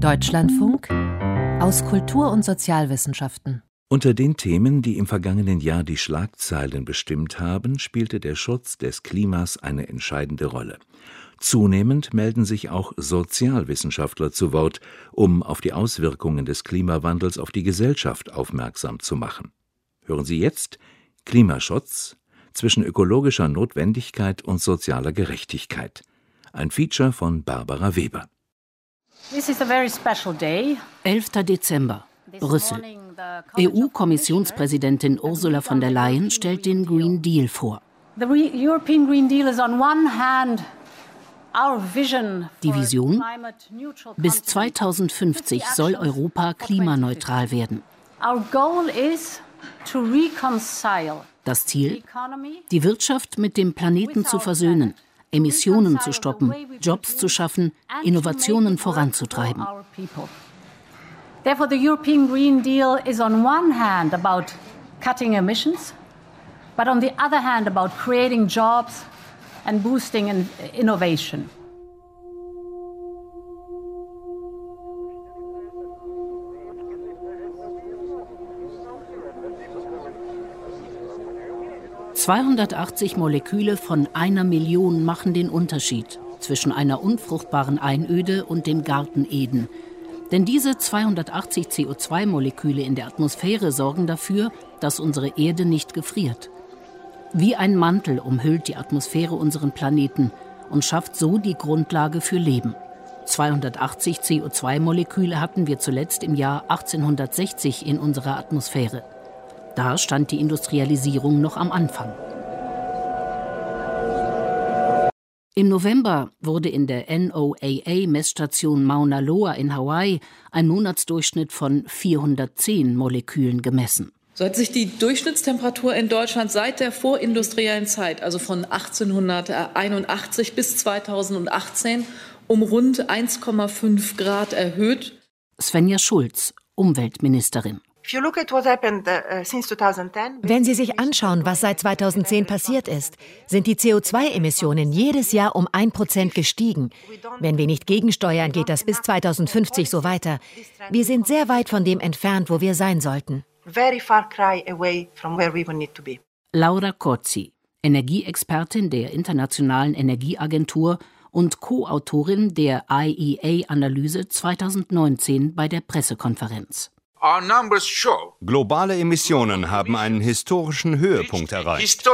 Deutschlandfunk aus Kultur- und Sozialwissenschaften. Unter den Themen, die im vergangenen Jahr die Schlagzeilen bestimmt haben, spielte der Schutz des Klimas eine entscheidende Rolle. Zunehmend melden sich auch Sozialwissenschaftler zu Wort, um auf die Auswirkungen des Klimawandels auf die Gesellschaft aufmerksam zu machen. Hören Sie jetzt Klimaschutz zwischen ökologischer Notwendigkeit und sozialer Gerechtigkeit. Ein Feature von Barbara Weber. 11. Dezember, Brüssel. EU-Kommissionspräsidentin Ursula von der Leyen stellt den Green Deal vor. Die Vision? Bis 2050 soll Europa klimaneutral werden. Das Ziel? Die Wirtschaft mit dem Planeten zu versöhnen, Emissionen zu stoppen, Jobs zu schaffen, Innovationen voranzutreiben. Therefore, the European Green Deal is on one hand about cutting emissions, but on the other hand about creating jobs and boosting innovation. 280 Moleküle von einer Million machen den Unterschied zwischen einer unfruchtbaren Einöde und dem Garten Eden. Denn diese 280 CO2-Moleküle in der Atmosphäre sorgen dafür, dass unsere Erde nicht gefriert. Wie ein Mantel umhüllt die Atmosphäre unseren Planeten und schafft so die Grundlage für Leben. 280 CO2-Moleküle hatten wir zuletzt im Jahr 1860 in unserer Atmosphäre. Da stand die Industrialisierung noch am Anfang. Im November wurde in der NOAA-Messstation Mauna Loa in Hawaii ein Monatsdurchschnitt von 410 Molekülen gemessen. So hat sich die Durchschnittstemperatur in Deutschland seit der vorindustriellen Zeit, also von 1881 bis 2018, um rund 1,5 Grad erhöht. Svenja Schulz, Umweltministerin. Uh, Wenn Sie sich anschauen, was seit 2010 passiert ist, sind die CO2-Emissionen jedes Jahr um ein Prozent gestiegen. Wenn wir nicht gegensteuern, geht das bis 2050 so weiter. Wir sind sehr weit von dem entfernt, wo wir sein sollten. Laura Cozzi, Energieexpertin der Internationalen Energieagentur und Co-Autorin der IEA-Analyse 2019 bei der Pressekonferenz. Globale Emissionen haben einen historischen Höhepunkt erreicht.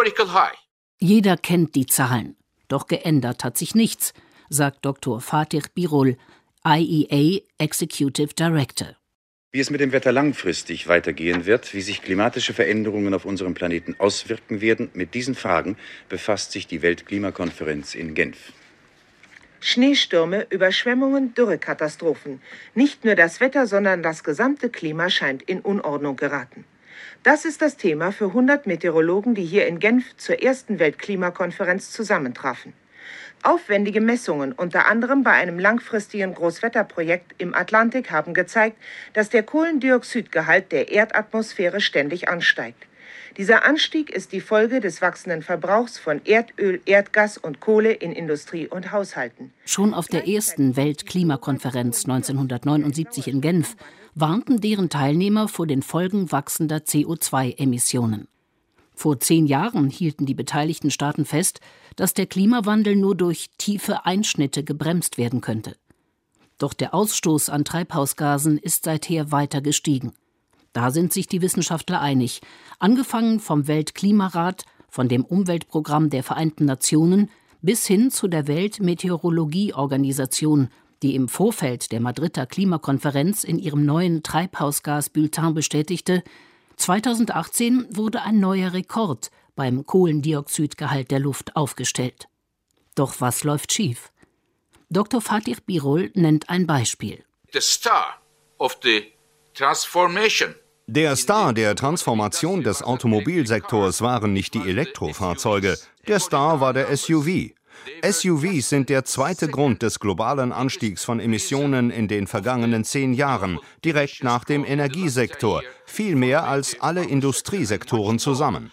Jeder kennt die Zahlen. Doch geändert hat sich nichts, sagt Dr. Fatih Birol, IEA Executive Director. Wie es mit dem Wetter langfristig weitergehen wird, wie sich klimatische Veränderungen auf unserem Planeten auswirken werden, mit diesen Fragen befasst sich die Weltklimakonferenz in Genf. Schneestürme, Überschwemmungen, Dürrekatastrophen. Nicht nur das Wetter, sondern das gesamte Klima scheint in Unordnung geraten. Das ist das Thema für 100 Meteorologen, die hier in Genf zur ersten Weltklimakonferenz zusammentrafen. Aufwendige Messungen, unter anderem bei einem langfristigen Großwetterprojekt im Atlantik, haben gezeigt, dass der Kohlendioxidgehalt der Erdatmosphäre ständig ansteigt. Dieser Anstieg ist die Folge des wachsenden Verbrauchs von Erdöl, Erdgas und Kohle in Industrie und Haushalten. Schon auf der ersten Weltklimakonferenz 1979 in Genf warnten deren Teilnehmer vor den Folgen wachsender CO2-Emissionen. Vor zehn Jahren hielten die beteiligten Staaten fest, dass der Klimawandel nur durch tiefe Einschnitte gebremst werden könnte. Doch der Ausstoß an Treibhausgasen ist seither weiter gestiegen. Da sind sich die Wissenschaftler einig, angefangen vom Weltklimarat, von dem Umweltprogramm der Vereinten Nationen bis hin zu der Weltmeteorologieorganisation, die im Vorfeld der Madrider Klimakonferenz in ihrem neuen Treibhausgasbulletin bestätigte, 2018 wurde ein neuer Rekord beim Kohlendioxidgehalt der Luft aufgestellt. Doch was läuft schief? Dr. Fatih Birol nennt ein Beispiel. The star of the transformation der Star der Transformation des Automobilsektors waren nicht die Elektrofahrzeuge, der Star war der SUV. SUVs sind der zweite Grund des globalen Anstiegs von Emissionen in den vergangenen zehn Jahren, direkt nach dem Energiesektor, viel mehr als alle Industriesektoren zusammen.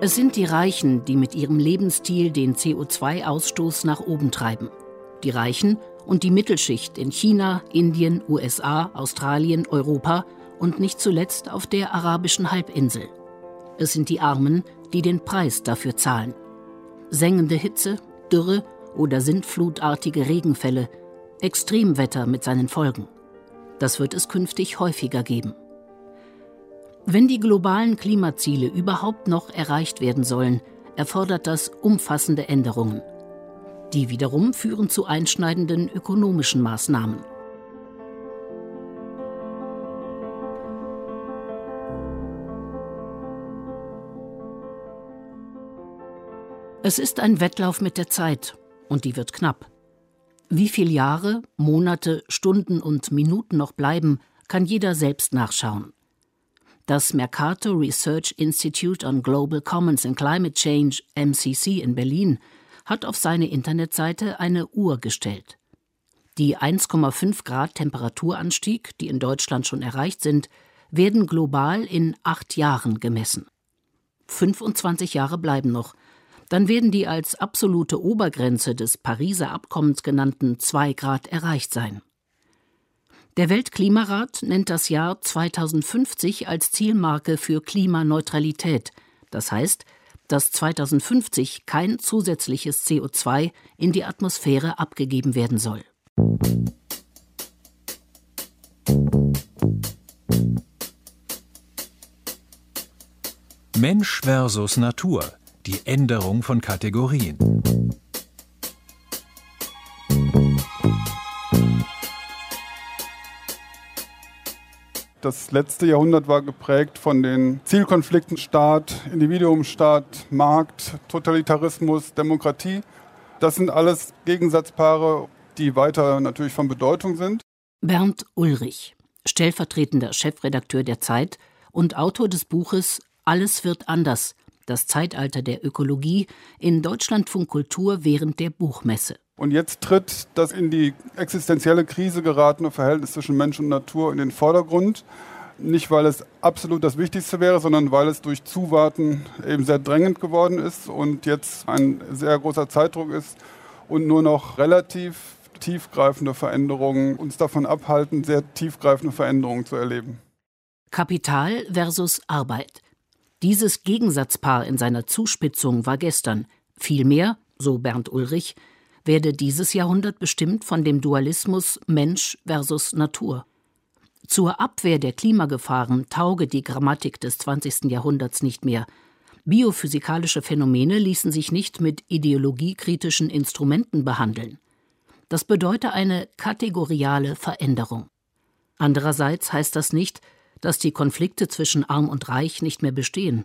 Es sind die Reichen, die mit ihrem Lebensstil den CO2-Ausstoß nach oben treiben. Die Reichen und die Mittelschicht in China, Indien, USA, Australien, Europa und nicht zuletzt auf der arabischen Halbinsel. Es sind die Armen, die den Preis dafür zahlen. Sengende Hitze, Dürre oder sintflutartige Regenfälle, Extremwetter mit seinen Folgen. Das wird es künftig häufiger geben. Wenn die globalen Klimaziele überhaupt noch erreicht werden sollen, erfordert das umfassende Änderungen. Die wiederum führen zu einschneidenden ökonomischen Maßnahmen. Es ist ein Wettlauf mit der Zeit und die wird knapp. Wie viele Jahre, Monate, Stunden und Minuten noch bleiben, kann jeder selbst nachschauen. Das Mercator Research Institute on Global Commons and Climate Change MCC in Berlin hat auf seine Internetseite eine Uhr gestellt. Die 1,5 Grad Temperaturanstieg, die in Deutschland schon erreicht sind, werden global in acht Jahren gemessen. 25 Jahre bleiben noch, dann werden die als absolute Obergrenze des Pariser Abkommens genannten 2 Grad erreicht sein. Der Weltklimarat nennt das Jahr 2050 als Zielmarke für Klimaneutralität. Das heißt, dass 2050 kein zusätzliches CO2 in die Atmosphäre abgegeben werden soll. Mensch versus Natur die Änderung von Kategorien. Das letzte Jahrhundert war geprägt von den Zielkonflikten Staat, Individuumstaat, Markt, Totalitarismus, Demokratie. Das sind alles Gegensatzpaare, die weiter natürlich von Bedeutung sind. Bernd Ulrich, stellvertretender Chefredakteur der Zeit und Autor des Buches Alles wird anders, das Zeitalter der Ökologie in Deutschlandfunk Kultur während der Buchmesse. Und jetzt tritt das in die existenzielle Krise geratene Verhältnis zwischen Mensch und Natur in den Vordergrund. Nicht, weil es absolut das Wichtigste wäre, sondern weil es durch Zuwarten eben sehr drängend geworden ist und jetzt ein sehr großer Zeitdruck ist und nur noch relativ tiefgreifende Veränderungen uns davon abhalten, sehr tiefgreifende Veränderungen zu erleben. Kapital versus Arbeit. Dieses Gegensatzpaar in seiner Zuspitzung war gestern. Vielmehr, so Bernd Ulrich, werde dieses Jahrhundert bestimmt von dem Dualismus Mensch versus Natur. Zur Abwehr der Klimagefahren tauge die Grammatik des 20. Jahrhunderts nicht mehr. Biophysikalische Phänomene ließen sich nicht mit ideologiekritischen Instrumenten behandeln. Das bedeute eine kategoriale Veränderung. Andererseits heißt das nicht, dass die Konflikte zwischen Arm und Reich nicht mehr bestehen.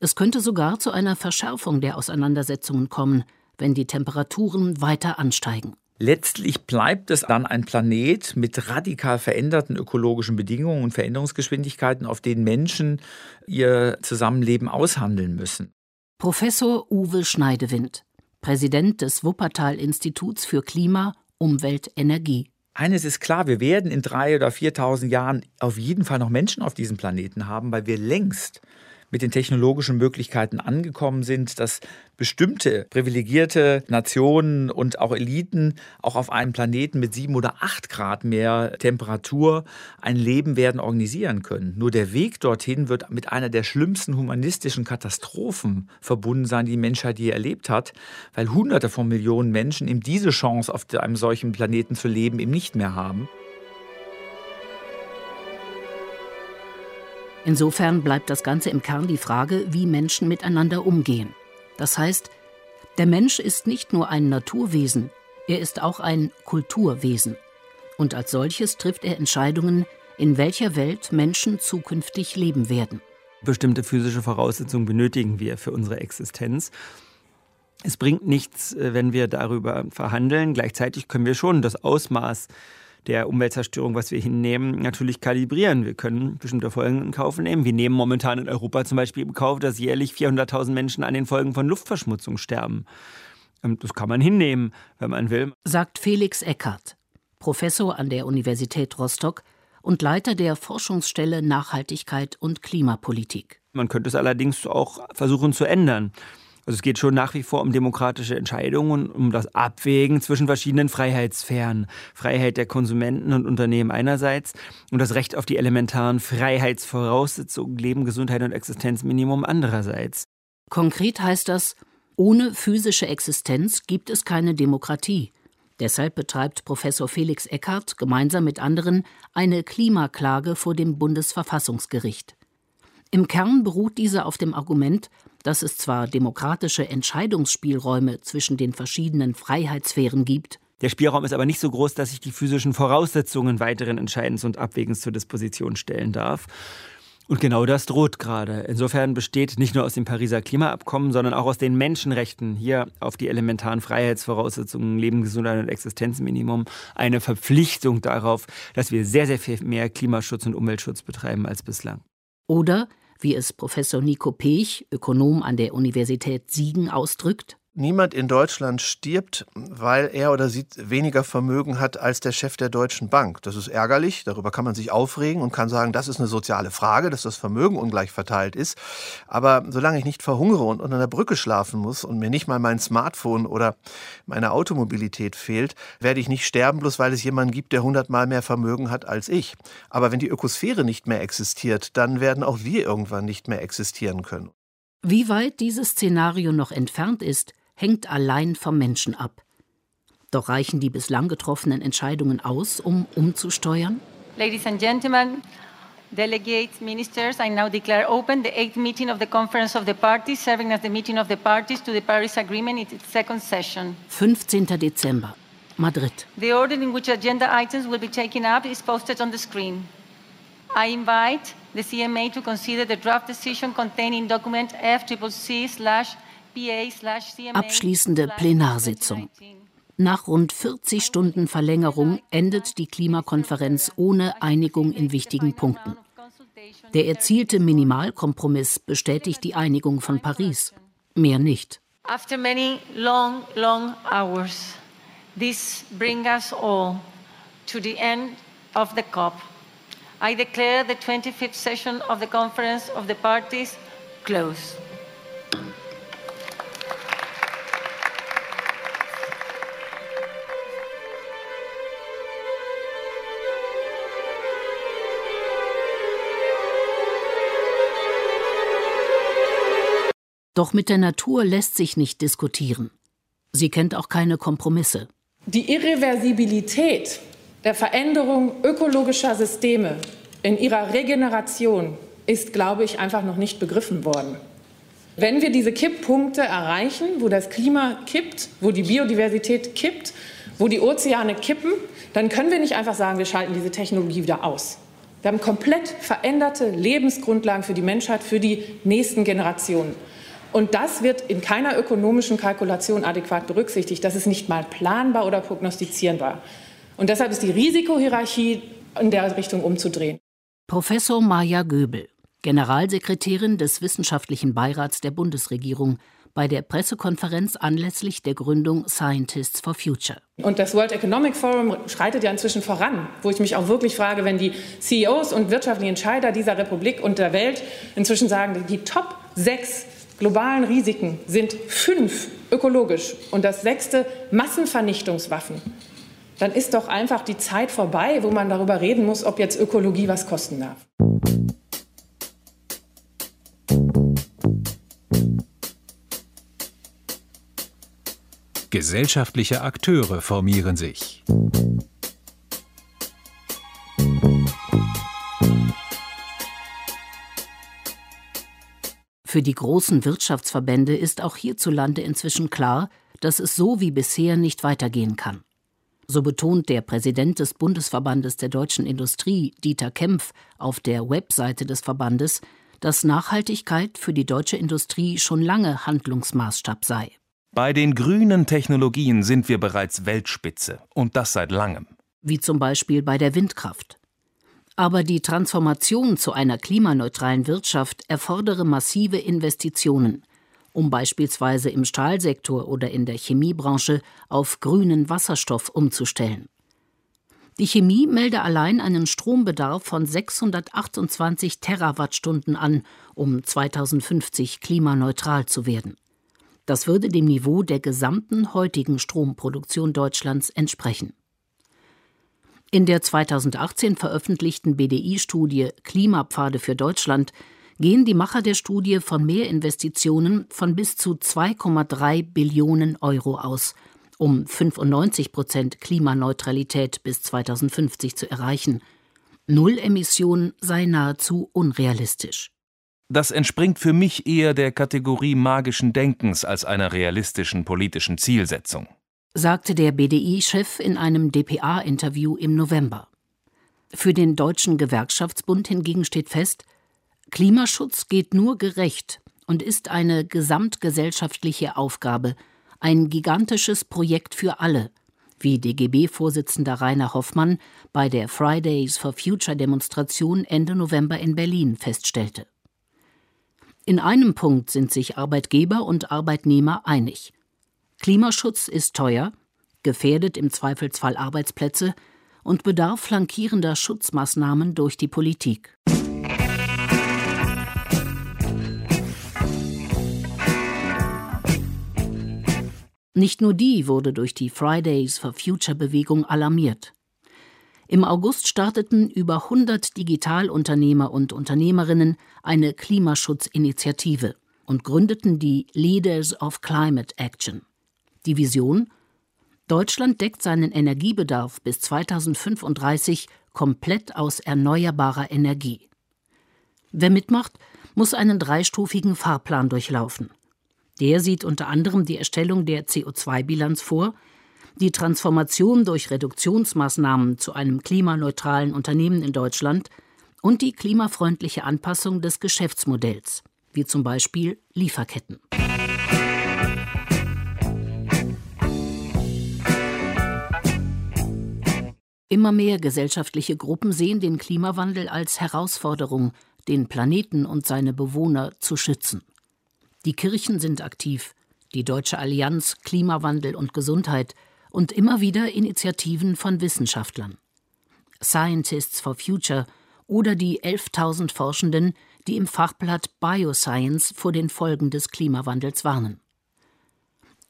Es könnte sogar zu einer Verschärfung der Auseinandersetzungen kommen, wenn die Temperaturen weiter ansteigen. Letztlich bleibt es dann ein Planet mit radikal veränderten ökologischen Bedingungen und Veränderungsgeschwindigkeiten, auf denen Menschen ihr Zusammenleben aushandeln müssen. Professor Uwe Schneidewind, Präsident des Wuppertal-Instituts für Klima, Umwelt, Energie. Eines ist klar, wir werden in drei oder 4.000 Jahren auf jeden Fall noch Menschen auf diesem Planeten haben, weil wir längst mit den technologischen Möglichkeiten angekommen sind, dass bestimmte privilegierte Nationen und auch Eliten auch auf einem Planeten mit sieben oder acht Grad mehr Temperatur ein Leben werden organisieren können. Nur der Weg dorthin wird mit einer der schlimmsten humanistischen Katastrophen verbunden sein, die die Menschheit je erlebt hat, weil Hunderte von Millionen Menschen eben diese Chance, auf einem solchen Planeten zu leben, eben nicht mehr haben. Insofern bleibt das Ganze im Kern die Frage, wie Menschen miteinander umgehen. Das heißt, der Mensch ist nicht nur ein Naturwesen, er ist auch ein Kulturwesen. Und als solches trifft er Entscheidungen, in welcher Welt Menschen zukünftig leben werden. Bestimmte physische Voraussetzungen benötigen wir für unsere Existenz. Es bringt nichts, äh, wenn wir darüber verhandeln. Gleichzeitig können wir schon das Ausmaß der Umweltzerstörung, was wir hinnehmen, natürlich kalibrieren. Wir können bestimmte Folgen in Kauf nehmen. Wir nehmen momentan in Europa zum Beispiel in Kauf, dass jährlich 400.000 Menschen an den Folgen von Luftverschmutzung sterben. Ähm, das kann man hinnehmen, wenn man will. Sagt Felix Eckert, Professor an der Universität Rostock und Leiter der Forschungsstelle Nachhaltigkeit und Klimapolitik. Man könnte es allerdings auch versuchen zu ändern. Also es geht schon nach wie vor um demokratische Entscheidungen, um das Abwägen zwischen verschiedenen Freiheitssphären. Freiheit der Konsumenten und Unternehmen einerseits und das Recht auf die elementaren Freiheitsvoraussetzungen Leben, Gesundheit und Existenzminimum andererseits. Konkret heißt das, ohne physische Existenz gibt es keine Demokratie. Deshalb betreibt Professor Felix Eckert gemeinsam mit anderen eine Klimaklage vor dem Bundesverfassungsgericht. Im Kern beruht diese auf dem Argument, dass es zwar demokratische Entscheidungsspielräume zwischen den verschiedenen Freiheitssphären gibt, der Spielraum ist aber nicht so groß, dass ich die physischen Voraussetzungen weiteren Entscheidens und Abwägens zur Disposition stellen darf. Und genau das droht gerade. Insofern besteht nicht nur aus dem Pariser Klimaabkommen, sondern auch aus den Menschenrechten hier auf die elementaren Freiheitsvoraussetzungen, Leben, Gesundheit und Existenzminimum eine Verpflichtung darauf, dass wir sehr, sehr viel mehr Klimaschutz und Umweltschutz betreiben als bislang. Oder wie es Professor Nico Pech, Ökonom an der Universität Siegen, ausdrückt. Niemand in Deutschland stirbt, weil er oder sie weniger Vermögen hat als der Chef der Deutschen Bank. Das ist ärgerlich, darüber kann man sich aufregen und kann sagen, das ist eine soziale Frage, dass das Vermögen ungleich verteilt ist. Aber solange ich nicht verhungere und unter einer Brücke schlafen muss und mir nicht mal mein Smartphone oder meine Automobilität fehlt, werde ich nicht sterben, bloß weil es jemanden gibt, der hundertmal mehr Vermögen hat als ich. Aber wenn die Ökosphäre nicht mehr existiert, dann werden auch wir irgendwann nicht mehr existieren können. Wie weit dieses Szenario noch entfernt ist, hängt allein vom Menschen ab. Doch reichen die bislang getroffenen Entscheidungen aus, um umzusteuern? Ladies and Gentlemen, Delegates, Ministers, I now declare open the eighth meeting of the Conference of the Parties, serving as the meeting of the parties to the Paris Agreement in its second session. 15. Dezember, Madrid. The order in which agenda items will be taken up is posted on the screen. I invite the CMA to consider the draft decision contained in document FCCC slash Abschließende Plenarsitzung. Nach rund 40 Stunden Verlängerung endet die Klimakonferenz ohne Einigung in wichtigen Punkten. Der erzielte Minimalkompromiss bestätigt die Einigung von Paris. Mehr nicht. After many long, long hours, this brings us all to the end of the COP. I declare the 25th session of the Conference of the Parties closed. Doch mit der Natur lässt sich nicht diskutieren. Sie kennt auch keine Kompromisse. Die Irreversibilität der Veränderung ökologischer Systeme in ihrer Regeneration ist, glaube ich, einfach noch nicht begriffen worden. Wenn wir diese Kipppunkte erreichen, wo das Klima kippt, wo die Biodiversität kippt, wo die Ozeane kippen, dann können wir nicht einfach sagen, wir schalten diese Technologie wieder aus. Wir haben komplett veränderte Lebensgrundlagen für die Menschheit, für die nächsten Generationen. Und das wird in keiner ökonomischen Kalkulation adäquat berücksichtigt. Das ist nicht mal planbar oder prognostizierbar. Und deshalb ist die Risikohierarchie in der Richtung umzudrehen. Professor Maja Göbel, Generalsekretärin des Wissenschaftlichen Beirats der Bundesregierung, bei der Pressekonferenz anlässlich der Gründung Scientists for Future. Und das World Economic Forum schreitet ja inzwischen voran, wo ich mich auch wirklich frage, wenn die CEOs und wirtschaftlichen Entscheider dieser Republik und der Welt inzwischen sagen, die Top sechs globalen Risiken sind fünf ökologisch und das sechste Massenvernichtungswaffen, dann ist doch einfach die Zeit vorbei, wo man darüber reden muss, ob jetzt Ökologie was kosten darf. Gesellschaftliche Akteure formieren sich. Für die großen Wirtschaftsverbände ist auch hierzulande inzwischen klar, dass es so wie bisher nicht weitergehen kann. So betont der Präsident des Bundesverbandes der deutschen Industrie, Dieter Kempf, auf der Webseite des Verbandes, dass Nachhaltigkeit für die deutsche Industrie schon lange Handlungsmaßstab sei. Bei den grünen Technologien sind wir bereits Weltspitze und das seit langem. Wie zum Beispiel bei der Windkraft. Aber die Transformation zu einer klimaneutralen Wirtschaft erfordere massive Investitionen, um beispielsweise im Stahlsektor oder in der Chemiebranche auf grünen Wasserstoff umzustellen. Die Chemie melde allein einen Strombedarf von 628 Terawattstunden an, um 2050 klimaneutral zu werden. Das würde dem Niveau der gesamten heutigen Stromproduktion Deutschlands entsprechen. In der 2018 veröffentlichten BDI-Studie Klimapfade für Deutschland gehen die Macher der Studie von Mehrinvestitionen von bis zu 2,3 Billionen Euro aus, um 95 Prozent Klimaneutralität bis 2050 zu erreichen. Null Emissionen sei nahezu unrealistisch. Das entspringt für mich eher der Kategorie magischen Denkens als einer realistischen politischen Zielsetzung sagte der BDI-Chef in einem dpa-Interview im November. Für den Deutschen Gewerkschaftsbund hingegen steht fest, Klimaschutz geht nur gerecht und ist eine gesamtgesellschaftliche Aufgabe, ein gigantisches Projekt für alle, wie DGB-Vorsitzender Rainer Hoffmann bei der Fridays for Future Demonstration Ende November in Berlin feststellte. In einem Punkt sind sich Arbeitgeber und Arbeitnehmer einig. Klimaschutz ist teuer, gefährdet im Zweifelsfall Arbeitsplätze und bedarf flankierender Schutzmaßnahmen durch die Politik. Nicht nur die wurde durch die Fridays for Future Bewegung alarmiert. Im August starteten über 100 Digitalunternehmer und Unternehmerinnen eine Klimaschutzinitiative und gründeten die Leaders of Climate Action. Die Vision? Deutschland deckt seinen Energiebedarf bis 2035 komplett aus erneuerbarer Energie. Wer mitmacht, muss einen dreistufigen Fahrplan durchlaufen. Der sieht unter anderem die Erstellung der CO2-Bilanz vor, die Transformation durch Reduktionsmaßnahmen zu einem klimaneutralen Unternehmen in Deutschland und die klimafreundliche Anpassung des Geschäftsmodells, wie zum Beispiel Lieferketten. Immer mehr gesellschaftliche Gruppen sehen den Klimawandel als Herausforderung, den Planeten und seine Bewohner zu schützen. Die Kirchen sind aktiv, die Deutsche Allianz Klimawandel und Gesundheit und immer wieder Initiativen von Wissenschaftlern. Scientists for Future oder die 11.000 Forschenden, die im Fachblatt Bioscience vor den Folgen des Klimawandels warnen.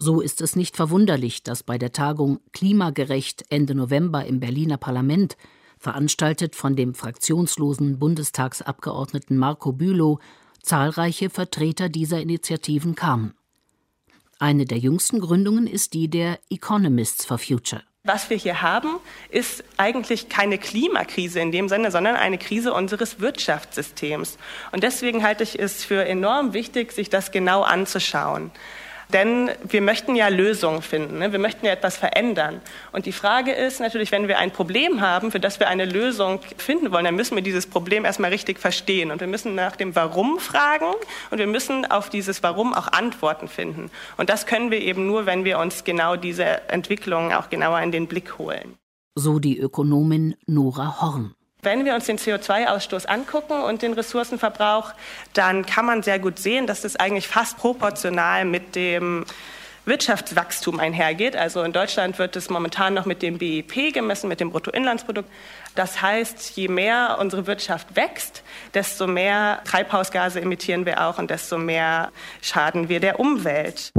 So ist es nicht verwunderlich, dass bei der Tagung Klimagerecht Ende November im Berliner Parlament, veranstaltet von dem fraktionslosen Bundestagsabgeordneten Marco Bülow, zahlreiche Vertreter dieser Initiativen kamen. Eine der jüngsten Gründungen ist die der Economists for Future. Was wir hier haben, ist eigentlich keine Klimakrise in dem Sinne, sondern eine Krise unseres Wirtschaftssystems. Und deswegen halte ich es für enorm wichtig, sich das genau anzuschauen. Denn wir möchten ja Lösungen finden, ne? wir möchten ja etwas verändern. Und die Frage ist natürlich, wenn wir ein Problem haben, für das wir eine Lösung finden wollen, dann müssen wir dieses Problem erstmal richtig verstehen. Und wir müssen nach dem Warum fragen und wir müssen auf dieses Warum auch Antworten finden. Und das können wir eben nur, wenn wir uns genau diese Entwicklungen auch genauer in den Blick holen. So die Ökonomin Nora Horn. Wenn wir uns den CO2-Ausstoß angucken und den Ressourcenverbrauch, dann kann man sehr gut sehen, dass das eigentlich fast proportional mit dem Wirtschaftswachstum einhergeht. Also in Deutschland wird es momentan noch mit dem BIP gemessen, mit dem Bruttoinlandsprodukt. Das heißt, je mehr unsere Wirtschaft wächst, desto mehr Treibhausgase emittieren wir auch und desto mehr schaden wir der Umwelt.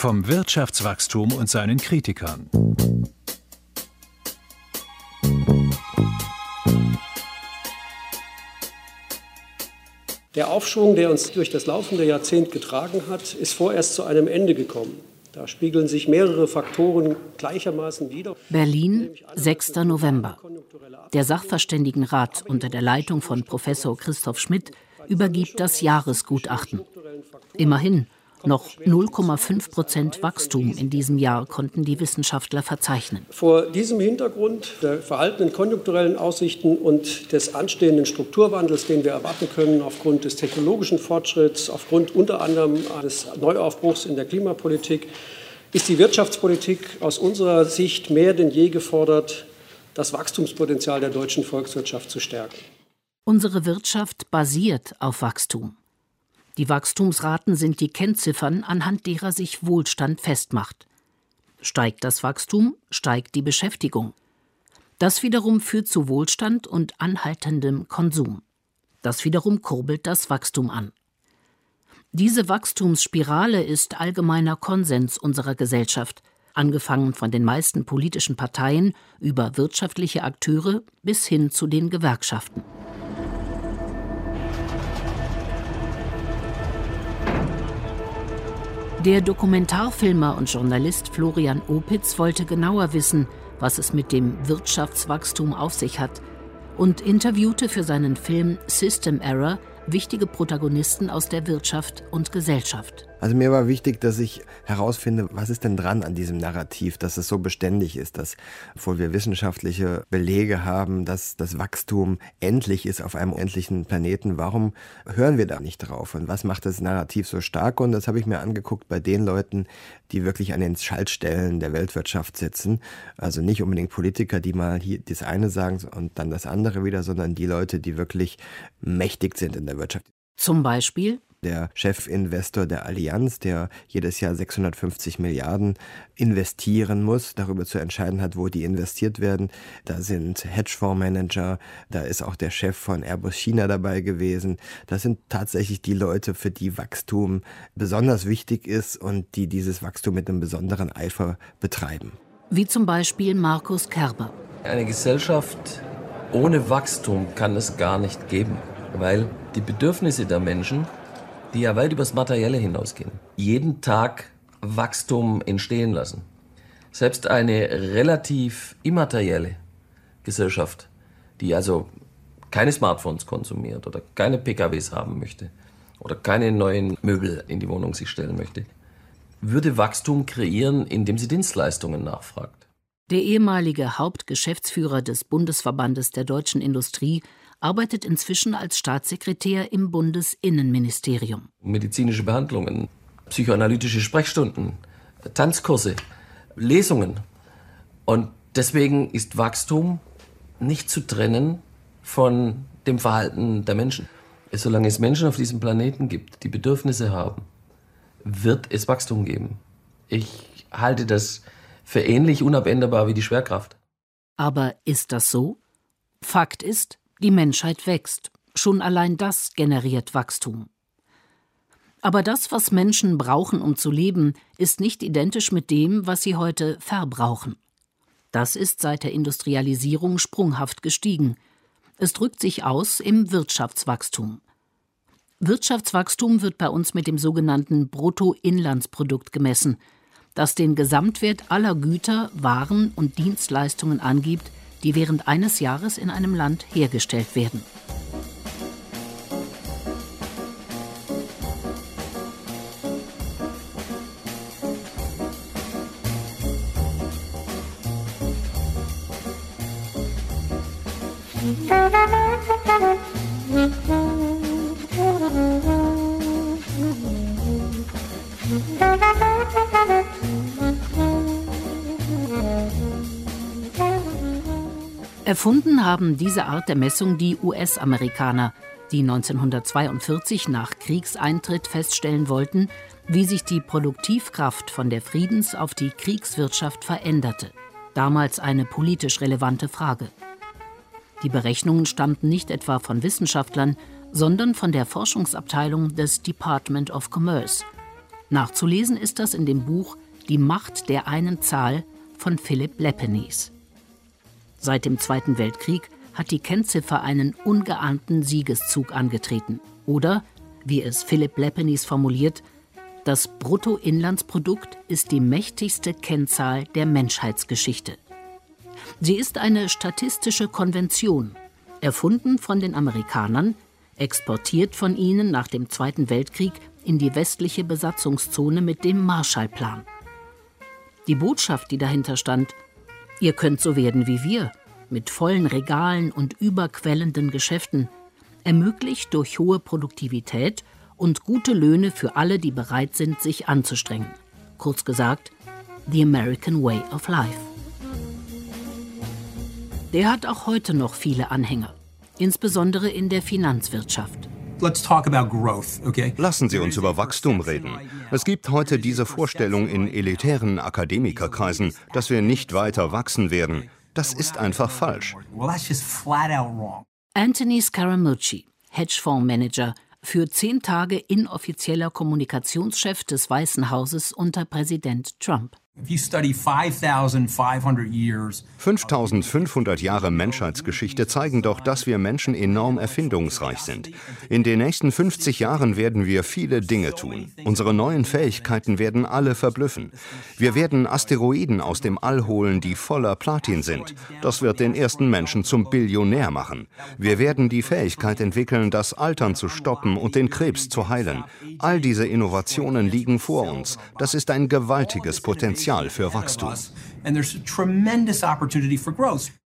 Vom Wirtschaftswachstum und seinen Kritikern. Der Aufschwung, der uns durch das laufende Jahrzehnt getragen hat, ist vorerst zu einem Ende gekommen. Da spiegeln sich mehrere Faktoren gleichermaßen wider. Berlin, 6. November. Der Sachverständigenrat unter der Leitung von Professor Christoph Schmidt übergibt das Jahresgutachten. Immerhin, noch 0,5 Prozent Wachstum in diesem Jahr konnten die Wissenschaftler verzeichnen. Vor diesem Hintergrund der verhaltenen konjunkturellen Aussichten und des anstehenden Strukturwandels, den wir erwarten können aufgrund des technologischen Fortschritts, aufgrund unter anderem des Neuaufbruchs in der Klimapolitik, ist die Wirtschaftspolitik aus unserer Sicht mehr denn je gefordert, das Wachstumspotenzial der deutschen Volkswirtschaft zu stärken. Unsere Wirtschaft basiert auf Wachstum. Die Wachstumsraten sind die Kennziffern, anhand derer sich Wohlstand festmacht. Steigt das Wachstum, steigt die Beschäftigung. Das wiederum führt zu Wohlstand und anhaltendem Konsum. Das wiederum kurbelt das Wachstum an. Diese Wachstumsspirale ist allgemeiner Konsens unserer Gesellschaft, angefangen von den meisten politischen Parteien über wirtschaftliche Akteure bis hin zu den Gewerkschaften. Der Dokumentarfilmer und Journalist Florian Opitz wollte genauer wissen, was es mit dem Wirtschaftswachstum auf sich hat und interviewte für seinen Film System Error wichtige Protagonisten aus der Wirtschaft und Gesellschaft. Also mir war wichtig, dass ich herausfinde, was ist denn dran an diesem Narrativ, dass es so beständig ist, dass, obwohl wir wissenschaftliche Belege haben, dass das Wachstum endlich ist auf einem endlichen Planeten, warum hören wir da nicht drauf? Und was macht das Narrativ so stark? Und das habe ich mir angeguckt bei den Leuten, die wirklich an den Schaltstellen der Weltwirtschaft sitzen. Also nicht unbedingt Politiker, die mal hier das eine sagen und dann das andere wieder, sondern die Leute, die wirklich mächtig sind in der Wirtschaft. Zum Beispiel der Chefinvestor der Allianz, der jedes Jahr 650 Milliarden investieren muss, darüber zu entscheiden hat, wo die investiert werden. Da sind Hedgefondsmanager, da ist auch der Chef von Airbus China dabei gewesen. Das sind tatsächlich die Leute, für die Wachstum besonders wichtig ist und die dieses Wachstum mit einem besonderen Eifer betreiben. Wie zum Beispiel Markus Kerber. Eine Gesellschaft ohne Wachstum kann es gar nicht geben, weil die Bedürfnisse der Menschen die ja weit übers Materielle hinausgehen. Jeden Tag Wachstum entstehen lassen. Selbst eine relativ immaterielle Gesellschaft, die also keine Smartphones konsumiert oder keine PKWs haben möchte oder keine neuen Möbel in die Wohnung sich stellen möchte, würde Wachstum kreieren, indem sie Dienstleistungen nachfragt. Der ehemalige Hauptgeschäftsführer des Bundesverbandes der deutschen Industrie arbeitet inzwischen als Staatssekretär im Bundesinnenministerium. Medizinische Behandlungen, psychoanalytische Sprechstunden, Tanzkurse, Lesungen. Und deswegen ist Wachstum nicht zu trennen von dem Verhalten der Menschen. Solange es Menschen auf diesem Planeten gibt, die Bedürfnisse haben, wird es Wachstum geben. Ich halte das für ähnlich unabänderbar wie die Schwerkraft. Aber ist das so? Fakt ist, die Menschheit wächst. Schon allein das generiert Wachstum. Aber das, was Menschen brauchen, um zu leben, ist nicht identisch mit dem, was sie heute verbrauchen. Das ist seit der Industrialisierung sprunghaft gestiegen. Es drückt sich aus im Wirtschaftswachstum. Wirtschaftswachstum wird bei uns mit dem sogenannten Bruttoinlandsprodukt gemessen, das den Gesamtwert aller Güter, Waren und Dienstleistungen angibt, die während eines Jahres in einem Land hergestellt werden. Erfunden haben diese Art der Messung die US-Amerikaner, die 1942 nach Kriegseintritt feststellen wollten, wie sich die Produktivkraft von der Friedens- auf die Kriegswirtschaft veränderte. Damals eine politisch relevante Frage. Die Berechnungen stammten nicht etwa von Wissenschaftlern, sondern von der Forschungsabteilung des Department of Commerce. Nachzulesen ist das in dem Buch Die Macht der einen Zahl von Philipp Lepenies. Seit dem Zweiten Weltkrieg hat die Kennziffer einen ungeahnten Siegeszug angetreten. Oder, wie es Philipp Lepenies formuliert, das Bruttoinlandsprodukt ist die mächtigste Kennzahl der Menschheitsgeschichte. Sie ist eine statistische Konvention, erfunden von den Amerikanern, exportiert von ihnen nach dem Zweiten Weltkrieg in die westliche Besatzungszone mit dem Marshallplan. Die Botschaft, die dahinter stand, Ihr könnt so werden wie wir, mit vollen Regalen und überquellenden Geschäften, ermöglicht durch hohe Produktivität und gute Löhne für alle, die bereit sind, sich anzustrengen. Kurz gesagt, The American Way of Life. Der hat auch heute noch viele Anhänger, insbesondere in der Finanzwirtschaft. Lassen Sie uns über Wachstum reden. Es gibt heute diese Vorstellung in elitären Akademikerkreisen, dass wir nicht weiter wachsen werden. Das ist einfach falsch. Anthony Scaramucci, Hedgefondsmanager, für zehn Tage inoffizieller Kommunikationschef des Weißen Hauses unter Präsident Trump. 5500 Jahre Menschheitsgeschichte zeigen doch, dass wir Menschen enorm erfindungsreich sind. In den nächsten 50 Jahren werden wir viele Dinge tun. Unsere neuen Fähigkeiten werden alle verblüffen. Wir werden Asteroiden aus dem All holen, die voller Platin sind. Das wird den ersten Menschen zum Billionär machen. Wir werden die Fähigkeit entwickeln, das Altern zu stoppen und den Krebs zu heilen. All diese Innovationen liegen vor uns. Das ist ein gewaltiges Potenzial Potenzial für Wachstum.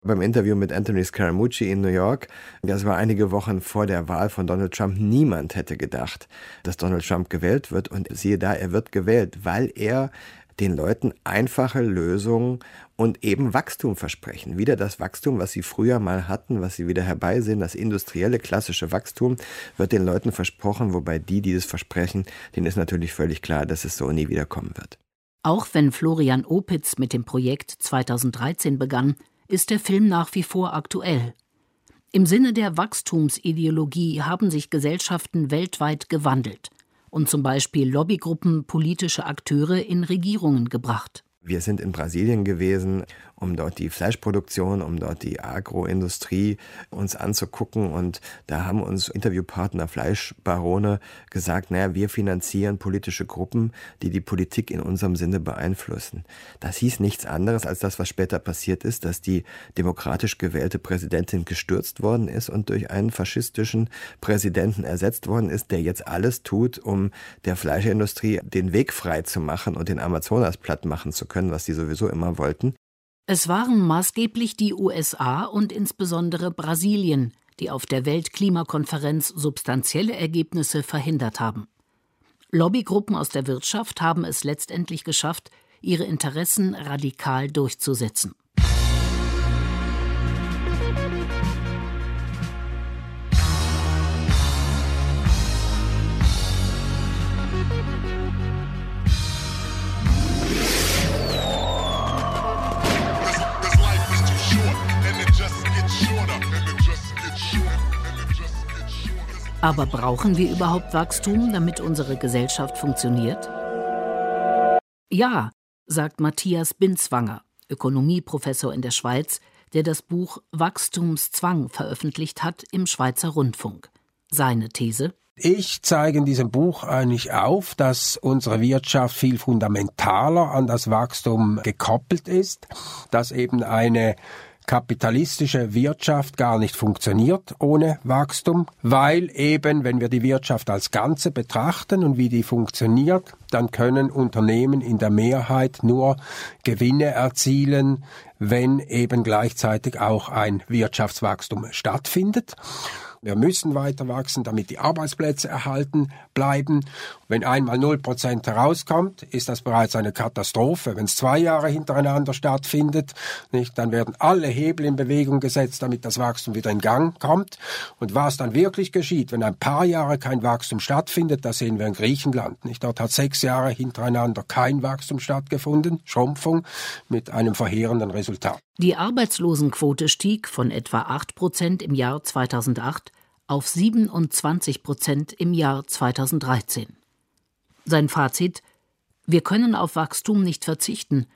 Beim Interview mit Anthony Scaramucci in New York, das war einige Wochen vor der Wahl von Donald Trump, niemand hätte gedacht, dass Donald Trump gewählt wird. Und siehe da, er wird gewählt, weil er den Leuten einfache Lösungen und eben Wachstum versprechen. Wieder das Wachstum, was sie früher mal hatten, was sie wieder herbeisehen, das industrielle, klassische Wachstum, wird den Leuten versprochen, wobei die dieses Versprechen, denen ist natürlich völlig klar, dass es so nie wiederkommen wird. Auch wenn Florian Opitz mit dem Projekt 2013 begann, ist der Film nach wie vor aktuell. Im Sinne der Wachstumsideologie haben sich Gesellschaften weltweit gewandelt und zum Beispiel Lobbygruppen politische Akteure in Regierungen gebracht. Wir sind in Brasilien gewesen um dort die Fleischproduktion, um dort die Agroindustrie uns anzugucken. Und da haben uns Interviewpartner Fleischbarone gesagt, naja, wir finanzieren politische Gruppen, die die Politik in unserem Sinne beeinflussen. Das hieß nichts anderes als das, was später passiert ist, dass die demokratisch gewählte Präsidentin gestürzt worden ist und durch einen faschistischen Präsidenten ersetzt worden ist, der jetzt alles tut, um der Fleischindustrie den Weg frei zu machen und den Amazonas platt machen zu können, was sie sowieso immer wollten. Es waren maßgeblich die USA und insbesondere Brasilien, die auf der Weltklimakonferenz substanzielle Ergebnisse verhindert haben. Lobbygruppen aus der Wirtschaft haben es letztendlich geschafft, ihre Interessen radikal durchzusetzen. Aber brauchen wir überhaupt Wachstum, damit unsere Gesellschaft funktioniert? Ja, sagt Matthias Binzwanger, Ökonomieprofessor in der Schweiz, der das Buch Wachstumszwang veröffentlicht hat im Schweizer Rundfunk. Seine These? Ich zeige in diesem Buch eigentlich auf, dass unsere Wirtschaft viel fundamentaler an das Wachstum gekoppelt ist, dass eben eine kapitalistische Wirtschaft gar nicht funktioniert ohne Wachstum, weil eben, wenn wir die Wirtschaft als Ganze betrachten und wie die funktioniert, dann können Unternehmen in der Mehrheit nur Gewinne erzielen, wenn eben gleichzeitig auch ein Wirtschaftswachstum stattfindet. Wir müssen weiter wachsen, damit die Arbeitsplätze erhalten bleiben. Wenn einmal 0% herauskommt, ist das bereits eine Katastrophe. Wenn es zwei Jahre hintereinander stattfindet, nicht, dann werden alle Hebel in Bewegung gesetzt, damit das Wachstum wieder in Gang kommt. Und was dann wirklich geschieht, wenn ein paar Jahre kein Wachstum stattfindet, das sehen wir in Griechenland. Nicht? Dort hat sechs Jahre hintereinander kein Wachstum stattgefunden, Schrumpfung mit einem verheerenden Resultat. Die Arbeitslosenquote stieg von etwa 8 Prozent im Jahr 2008 auf 27 Prozent im Jahr 2013. Sein Fazit Wir können auf Wachstum nicht verzichten,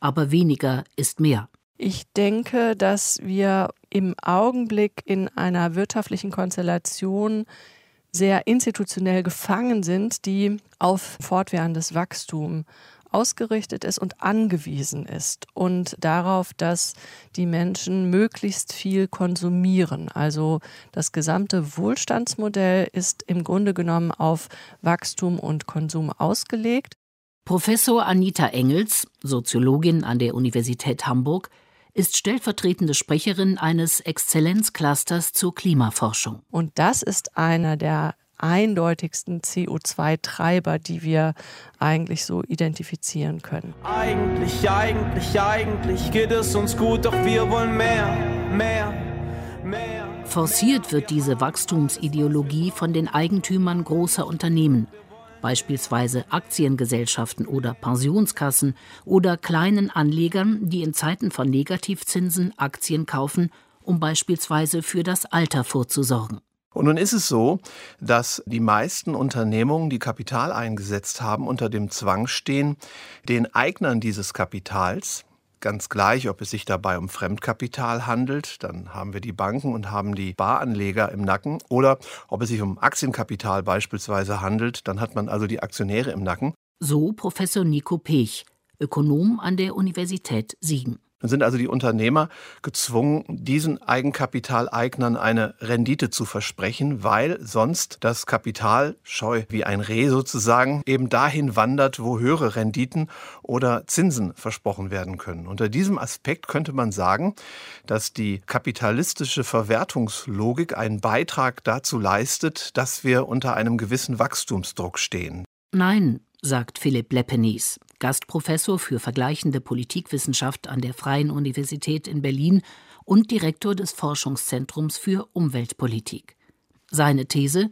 aber weniger ist mehr. Ich denke, dass wir im Augenblick in einer wirtschaftlichen Konstellation sehr institutionell gefangen sind, die auf fortwährendes Wachstum ausgerichtet ist und angewiesen ist und darauf, dass die Menschen möglichst viel konsumieren. Also das gesamte Wohlstandsmodell ist im Grunde genommen auf Wachstum und Konsum ausgelegt. Professor Anita Engels, Soziologin an der Universität Hamburg, ist stellvertretende Sprecherin eines Exzellenzclusters zur Klimaforschung. Und das ist einer der eindeutigsten CO2-Treiber, die wir eigentlich so identifizieren können. Eigentlich, eigentlich, eigentlich geht es uns gut, doch wir wollen mehr, mehr, mehr. Forciert wird diese Wachstumsideologie von den Eigentümern großer Unternehmen, beispielsweise Aktiengesellschaften oder Pensionskassen oder kleinen Anlegern, die in Zeiten von Negativzinsen Aktien kaufen, um beispielsweise für das Alter vorzusorgen. Und nun ist es so, dass die meisten Unternehmungen, die Kapital eingesetzt haben, unter dem Zwang stehen, den Eignern dieses Kapitals ganz gleich, ob es sich dabei um Fremdkapital handelt, dann haben wir die Banken und haben die Baranleger im Nacken, oder ob es sich um Aktienkapital beispielsweise handelt, dann hat man also die Aktionäre im Nacken. So Professor Nico Pech, Ökonom an der Universität Siegen. Dann sind also die Unternehmer gezwungen, diesen Eigenkapitaleignern eine Rendite zu versprechen, weil sonst das Kapital, scheu wie ein Reh sozusagen, eben dahin wandert, wo höhere Renditen oder Zinsen versprochen werden können. Unter diesem Aspekt könnte man sagen, dass die kapitalistische Verwertungslogik einen Beitrag dazu leistet, dass wir unter einem gewissen Wachstumsdruck stehen. Nein, sagt Philipp Leppenis, Gastprofessor für vergleichende Politikwissenschaft an der Freien Universität in Berlin und Direktor des Forschungszentrums für Umweltpolitik. Seine These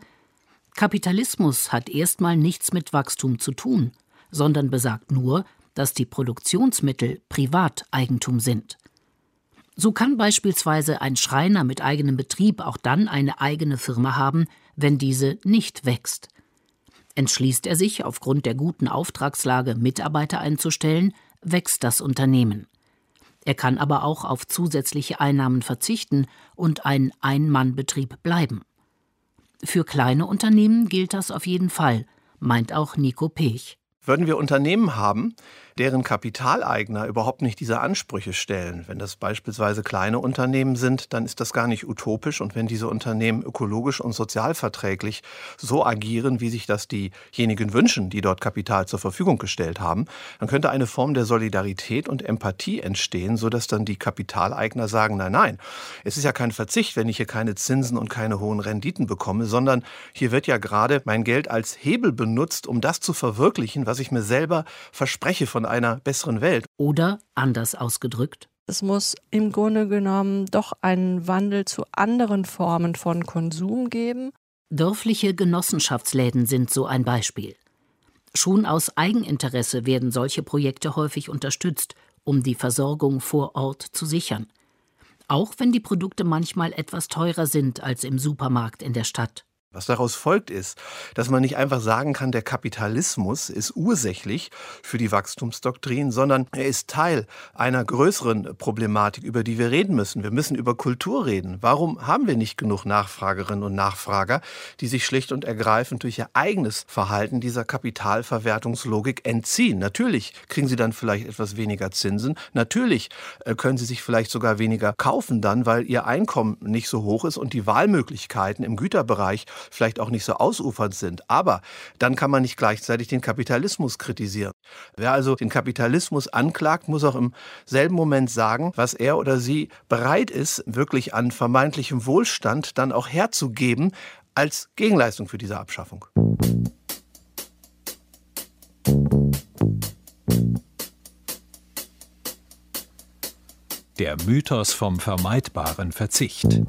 Kapitalismus hat erstmal nichts mit Wachstum zu tun, sondern besagt nur, dass die Produktionsmittel Privateigentum sind. So kann beispielsweise ein Schreiner mit eigenem Betrieb auch dann eine eigene Firma haben, wenn diese nicht wächst. Entschließt er sich, aufgrund der guten Auftragslage Mitarbeiter einzustellen, wächst das Unternehmen. Er kann aber auch auf zusätzliche Einnahmen verzichten und ein Ein-Mann-Betrieb bleiben. Für kleine Unternehmen gilt das auf jeden Fall, meint auch Nico Pech. Würden wir Unternehmen haben, deren Kapitaleigner überhaupt nicht diese Ansprüche stellen. Wenn das beispielsweise kleine Unternehmen sind, dann ist das gar nicht utopisch. Und wenn diese Unternehmen ökologisch und sozialverträglich so agieren, wie sich das diejenigen wünschen, die dort Kapital zur Verfügung gestellt haben, dann könnte eine Form der Solidarität und Empathie entstehen, sodass dann die Kapitaleigner sagen, nein, nein, es ist ja kein Verzicht, wenn ich hier keine Zinsen und keine hohen Renditen bekomme, sondern hier wird ja gerade mein Geld als Hebel benutzt, um das zu verwirklichen, was ich mir selber verspreche von einer besseren Welt. Oder anders ausgedrückt. Es muss im Grunde genommen doch einen Wandel zu anderen Formen von Konsum geben. Dörfliche Genossenschaftsläden sind so ein Beispiel. Schon aus Eigeninteresse werden solche Projekte häufig unterstützt, um die Versorgung vor Ort zu sichern. Auch wenn die Produkte manchmal etwas teurer sind als im Supermarkt in der Stadt. Was daraus folgt ist, dass man nicht einfach sagen kann, der Kapitalismus ist ursächlich für die Wachstumsdoktrin, sondern er ist Teil einer größeren Problematik, über die wir reden müssen. Wir müssen über Kultur reden. Warum haben wir nicht genug Nachfragerinnen und Nachfrager, die sich schlicht und ergreifend durch ihr eigenes Verhalten dieser Kapitalverwertungslogik entziehen? Natürlich kriegen sie dann vielleicht etwas weniger Zinsen. Natürlich äh, können sie sich vielleicht sogar weniger kaufen dann, weil ihr Einkommen nicht so hoch ist und die Wahlmöglichkeiten im Güterbereich vielleicht auch nicht so ausufernd sind. Aber dann kann man nicht gleichzeitig den Kapitalismus kritisieren. Wer also den Kapitalismus anklagt, muss auch im selben Moment sagen, was er oder sie bereit ist, wirklich an vermeintlichem Wohlstand dann auch herzugeben als Gegenleistung für diese Abschaffung. Der Mythos vom vermeidbaren Verzicht.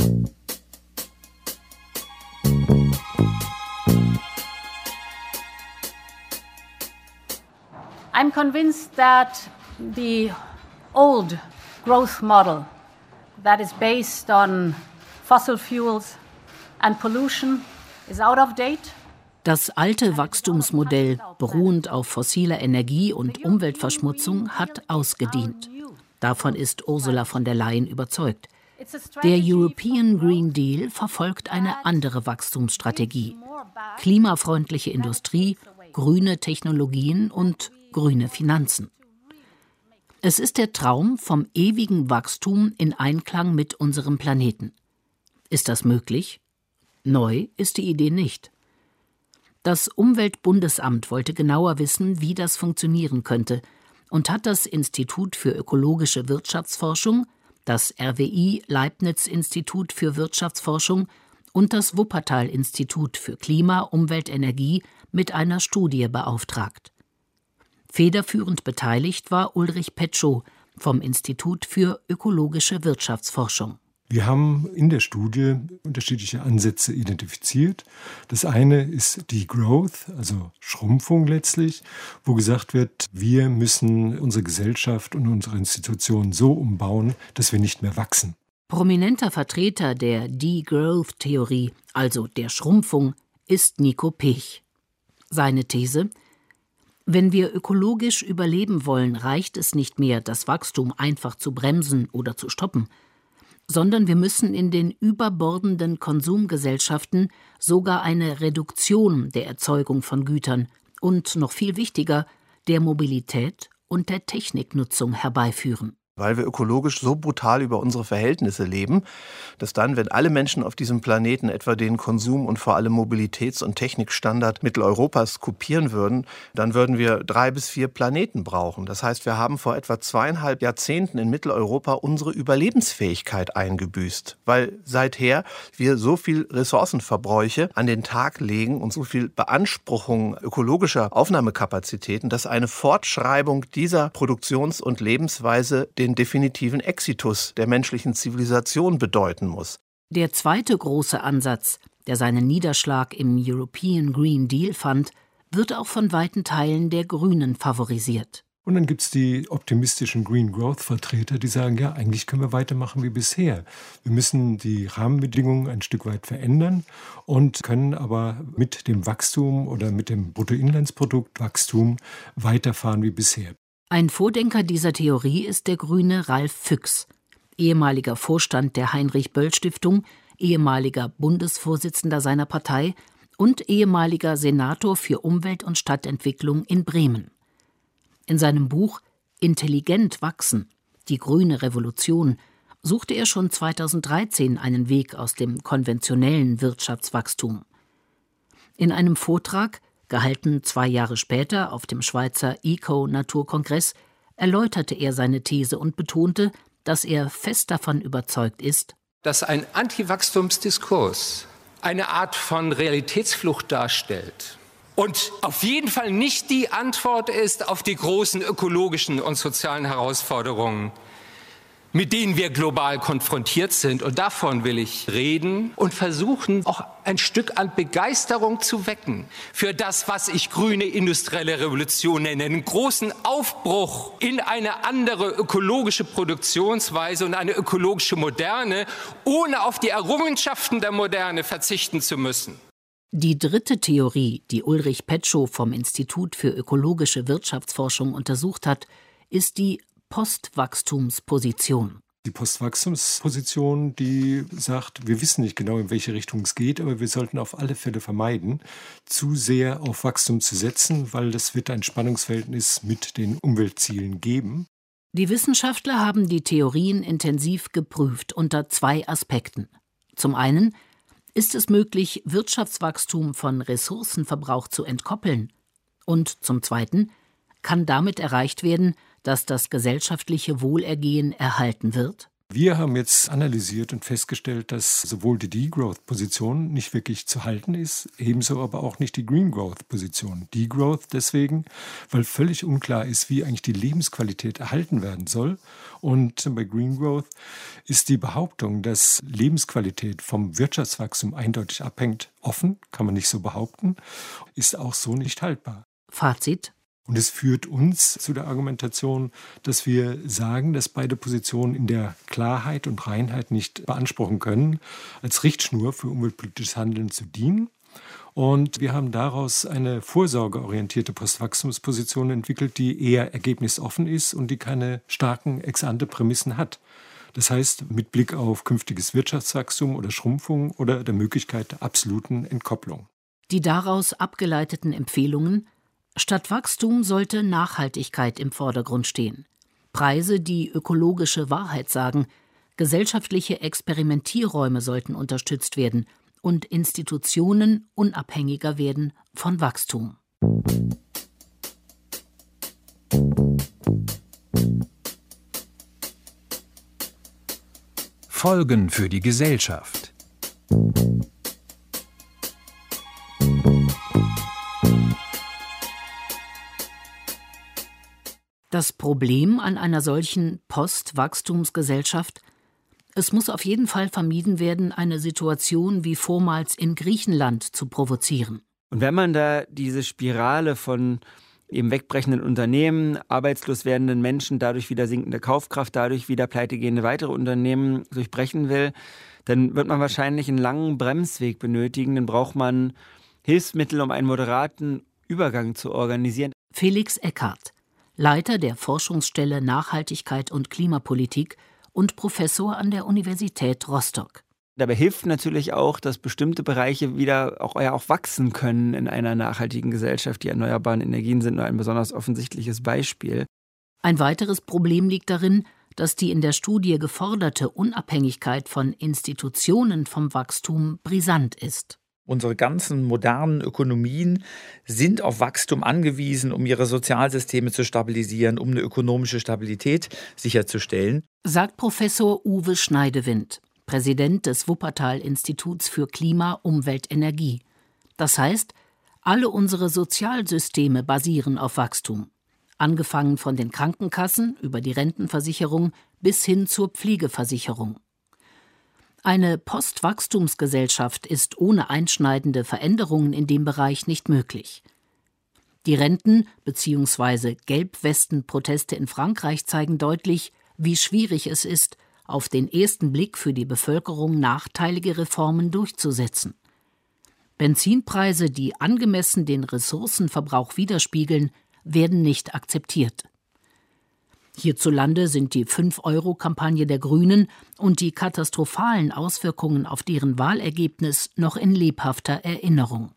I'm convinced that the old growth model that is based on fossil fuels and pollution is out of date. Das alte Wachstumsmodell, beruhend auf fossiler Energie und Umweltverschmutzung, hat ausgedient. Davon ist Ursula von der Leyen überzeugt. Der European Green Deal verfolgt eine andere Wachstumsstrategie. Klimafreundliche Industrie, grüne Technologien und grüne Finanzen. Es ist der Traum vom ewigen Wachstum in Einklang mit unserem Planeten. Ist das möglich? Neu ist die Idee nicht. Das Umweltbundesamt wollte genauer wissen, wie das funktionieren könnte und hat das Institut für ökologische Wirtschaftsforschung, das RWI Leibniz Institut für Wirtschaftsforschung und das Wuppertal Institut für Klima, Umwelt, Energie mit einer Studie beauftragt. Federführend beteiligt war Ulrich Petschow vom Institut für ökologische Wirtschaftsforschung. Wir haben in der Studie unterschiedliche Ansätze identifiziert. Das eine ist Degrowth, also Schrumpfung letztlich, wo gesagt wird, wir müssen unsere Gesellschaft und unsere Institutionen so umbauen, dass wir nicht mehr wachsen. Prominenter Vertreter der Degrowth-Theorie, also der Schrumpfung, ist Nico Pech. Seine These Wenn wir ökologisch überleben wollen, reicht es nicht mehr, das Wachstum einfach zu bremsen oder zu stoppen – sondern wir müssen in den überbordenden Konsumgesellschaften sogar eine Reduktion der Erzeugung von Gütern und noch viel wichtiger der Mobilität und der Techniknutzung herbeiführen weil wir ökologisch so brutal über unsere Verhältnisse leben, dass dann, wenn alle Menschen auf diesem Planeten etwa den Konsum und vor allem Mobilitäts- und Technikstandard Mitteleuropas kopieren würden, dann würden wir drei bis vier Planeten brauchen. Das heißt, wir haben vor etwa zweieinhalb Jahrzehnten in Mitteleuropa unsere Überlebensfähigkeit eingebüßt, weil seither wir so viel Ressourcenverbräuche an den Tag legen und so viel Beanspruchung ökologischer Aufnahmekapazitäten, dass eine Fortschreibung dieser Produktions- und Lebensweise den den definitiven Exitus der menschlichen Zivilisation bedeuten muss. Der zweite große Ansatz, der seinen Niederschlag im European Green Deal fand, wird auch von weiten Teilen der Grünen favorisiert. Und dann gibt es die optimistischen Green Growth-Vertreter, die sagen, ja, eigentlich können wir weitermachen wie bisher. Wir müssen die Rahmenbedingungen ein Stück weit verändern und können aber mit dem Wachstum oder mit dem Bruttoinlandsproduktwachstum weiterfahren wie bisher. Ein Vordenker dieser Theorie ist der Grüne Ralf Füchs, ehemaliger Vorstand der Heinrich-Böll-Stiftung, ehemaliger Bundesvorsitzender seiner Partei und ehemaliger Senator für Umwelt und Stadtentwicklung in Bremen. In seinem Buch Intelligent wachsen, die grüne Revolution, suchte er schon 2013 einen Weg aus dem konventionellen Wirtschaftswachstum. In einem Vortrag gehalten. Zwei Jahre später auf dem Schweizer Eco-Naturkongress, erläuterte er seine These und betonte, dass er fest davon überzeugt ist, dass ein Antiwachstumsdiskurs eine Art von Realitätsflucht darstellt und auf jeden Fall nicht die Antwort ist auf die großen ökologischen und sozialen Herausforderungen, mit denen wir global konfrontiert sind. Und davon will ich reden und versuchen, auch ein Stück an Begeisterung zu wecken für das, was ich grüne industrielle Revolution nenne, einen großen Aufbruch in eine andere ökologische Produktionsweise und eine ökologische Moderne, ohne auf die Errungenschaften der Moderne verzichten zu müssen. Die dritte Theorie, die Ulrich Petschow vom Institut für ökologische Wirtschaftsforschung untersucht hat, ist die Postwachstumsposition. Die Postwachstumsposition, die sagt, wir wissen nicht genau, in welche Richtung es geht, aber wir sollten auf alle Fälle vermeiden, zu sehr auf Wachstum zu setzen, weil das wird ein Spannungsverhältnis mit den Umweltzielen geben. Die Wissenschaftler haben die Theorien intensiv geprüft unter zwei Aspekten. Zum einen ist es möglich, Wirtschaftswachstum von Ressourcenverbrauch zu entkoppeln. Und zum Zweiten kann damit erreicht werden, dass das gesellschaftliche Wohlergehen erhalten wird? Wir haben jetzt analysiert und festgestellt, dass sowohl die Degrowth-Position nicht wirklich zu halten ist, ebenso aber auch nicht die Green Growth-Position. Degrowth deswegen, weil völlig unklar ist, wie eigentlich die Lebensqualität erhalten werden soll. Und bei Green Growth ist die Behauptung, dass Lebensqualität vom Wirtschaftswachstum eindeutig abhängt, offen, kann man nicht so behaupten, ist auch so nicht haltbar. Fazit und es führt uns zu der Argumentation, dass wir sagen, dass beide Positionen in der Klarheit und Reinheit nicht beanspruchen können, als Richtschnur für umweltpolitisches Handeln zu dienen. Und wir haben daraus eine vorsorgeorientierte Postwachstumsposition entwickelt, die eher ergebnisoffen ist und die keine starken Ex-ante-Prämissen hat. Das heißt, mit Blick auf künftiges Wirtschaftswachstum oder Schrumpfung oder der Möglichkeit der absoluten Entkopplung. Die daraus abgeleiteten Empfehlungen Statt Wachstum sollte Nachhaltigkeit im Vordergrund stehen. Preise, die ökologische Wahrheit sagen, gesellschaftliche Experimentierräume sollten unterstützt werden und Institutionen unabhängiger werden von Wachstum. Folgen für die Gesellschaft. Das Problem an einer solchen Postwachstumsgesellschaft Es muss auf jeden Fall vermieden werden, eine Situation wie vormals in Griechenland zu provozieren. Und wenn man da diese Spirale von eben wegbrechenden Unternehmen, arbeitslos werdenden Menschen, dadurch wieder sinkende Kaufkraft, dadurch wieder pleitegehende weitere Unternehmen durchbrechen will, dann wird man wahrscheinlich einen langen Bremsweg benötigen. Dann braucht man Hilfsmittel, um einen moderaten Übergang zu organisieren. Felix Eckhardt, Leiter der Forschungsstelle Nachhaltigkeit und Klimapolitik und Professor an der Universität Rostock. Dabei hilft natürlich auch, dass bestimmte Bereiche wieder auch, ja, auch wachsen können in einer nachhaltigen Gesellschaft. Die erneuerbaren Energien sind nur ein besonders offensichtliches Beispiel. Ein weiteres Problem liegt darin, dass die in der Studie geforderte Unabhängigkeit von Institutionen vom Wachstum brisant ist. Unsere ganzen modernen Ökonomien sind auf Wachstum angewiesen, um ihre Sozialsysteme zu stabilisieren, um eine ökonomische Stabilität sicherzustellen. Sagt Professor Uwe Schneidewind. Präsident des Wuppertal-Instituts für Klima, Umwelt, Energie. Das heißt, alle unsere Sozialsysteme basieren auf Wachstum. Angefangen von den Krankenkassen über die Rentenversicherung bis hin zur Pflegeversicherung. Eine Postwachstumsgesellschaft ist ohne einschneidende Veränderungen in dem Bereich nicht möglich. Die Renten- bzw. Gelbwesten-Proteste in Frankreich zeigen deutlich, wie schwierig es ist, auf den ersten Blick für die Bevölkerung nachteilige Reformen durchzusetzen. Benzinpreise, die angemessen den Ressourcenverbrauch widerspiegeln, werden nicht akzeptiert. Hierzulande sind die 5-Euro-Kampagne der Grünen und die katastrophalen Auswirkungen auf deren Wahlergebnis noch in lebhafter Erinnerung.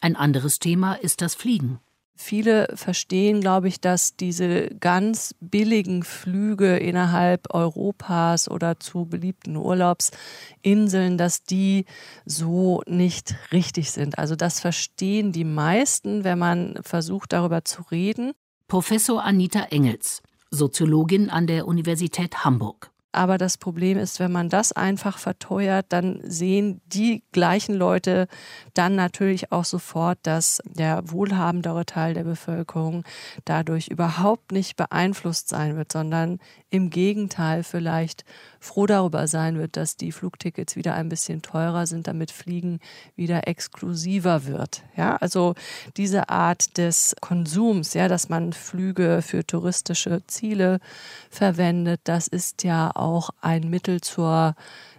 Ein anderes Thema ist das Fliegen. Viele verstehen, glaube ich, dass diese ganz billigen Flüge innerhalb Europas oder zu beliebten Urlaubsinseln, dass die so nicht richtig sind. Also das verstehen die meisten, wenn man versucht, darüber zu reden. Professor Anita Engels, Soziologin an der Universität Hamburg. Aber das Problem ist, wenn man das einfach verteuert, dann sehen die gleichen Leute dann natürlich auch sofort, dass der wohlhabendere Teil der Bevölkerung dadurch überhaupt nicht beeinflusst sein wird, sondern im Gegenteil vielleicht froh darüber sein wird, dass die Flugtickets wieder ein bisschen teurer sind, damit Fliegen wieder exklusiver wird. Ja, also diese Art des Konsums, ja, dass man Flüge für touristische Ziele verwendet, das ist ja auch ein Mittel zur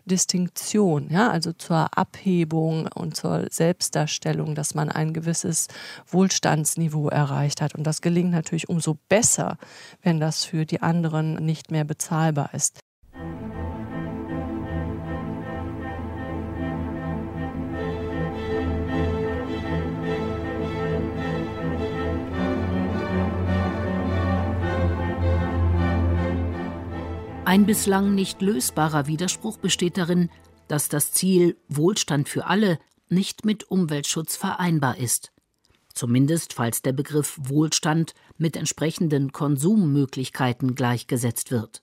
Distinktion, ja, also zur Abhebung und zur Selbstdarstellung, dass man ein gewisses Wohlstandsniveau erreicht hat. Und das gelingt natürlich umso besser, wenn das für die anderen nicht mehr bezahlbar ist. Ein bislang nicht lösbarer Widerspruch besteht darin, dass das Ziel Wohlstand für alle nicht mit Umweltschutz vereinbar ist. Zumindest falls der Begriff Wohlstand mit entsprechenden Konsummöglichkeiten gleichgesetzt wird.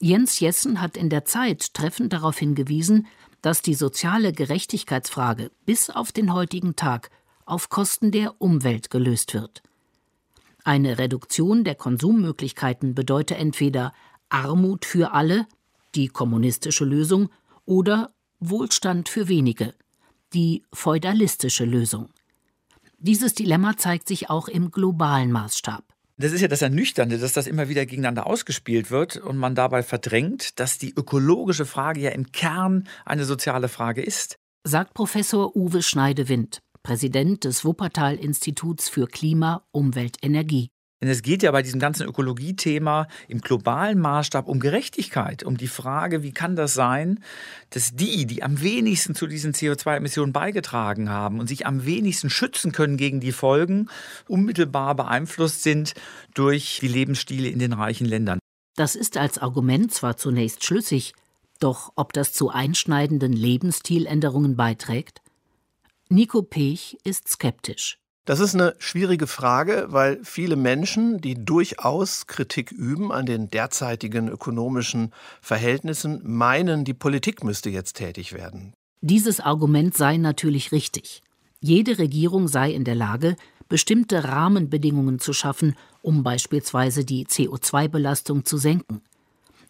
Jens Jessen hat in der Zeit treffend darauf hingewiesen, dass die soziale Gerechtigkeitsfrage bis auf den heutigen Tag auf Kosten der Umwelt gelöst wird. Eine Reduktion der Konsummöglichkeiten bedeutet entweder Armut für alle, die kommunistische Lösung, oder Wohlstand für wenige, die feudalistische Lösung. Dieses Dilemma zeigt sich auch im globalen Maßstab. Das ist ja das Ernüchternde, dass das immer wieder gegeneinander ausgespielt wird und man dabei verdrängt, dass die ökologische Frage ja im Kern eine soziale Frage ist. Sagt Professor Uwe Schneidewind, Präsident des Wuppertal-Instituts für Klima, Umwelt, Energie. Denn es geht ja bei diesem ganzen Ökologiethema im globalen Maßstab um Gerechtigkeit, um die Frage, wie kann das sein, dass die, die am wenigsten zu diesen CO2-Emissionen beigetragen haben und sich am wenigsten schützen können gegen die Folgen, unmittelbar beeinflusst sind durch die Lebensstile in den reichen Ländern. Das ist als Argument zwar zunächst schlüssig, doch ob das zu einschneidenden Lebensstiländerungen beiträgt? Nico Pech ist skeptisch. Das ist eine schwierige Frage, weil viele Menschen, die durchaus Kritik üben an den derzeitigen ökonomischen Verhältnissen, meinen, die Politik müsste jetzt tätig werden. Dieses Argument sei natürlich richtig. Jede Regierung sei in der Lage, bestimmte Rahmenbedingungen zu schaffen, um beispielsweise die CO2-Belastung zu senken.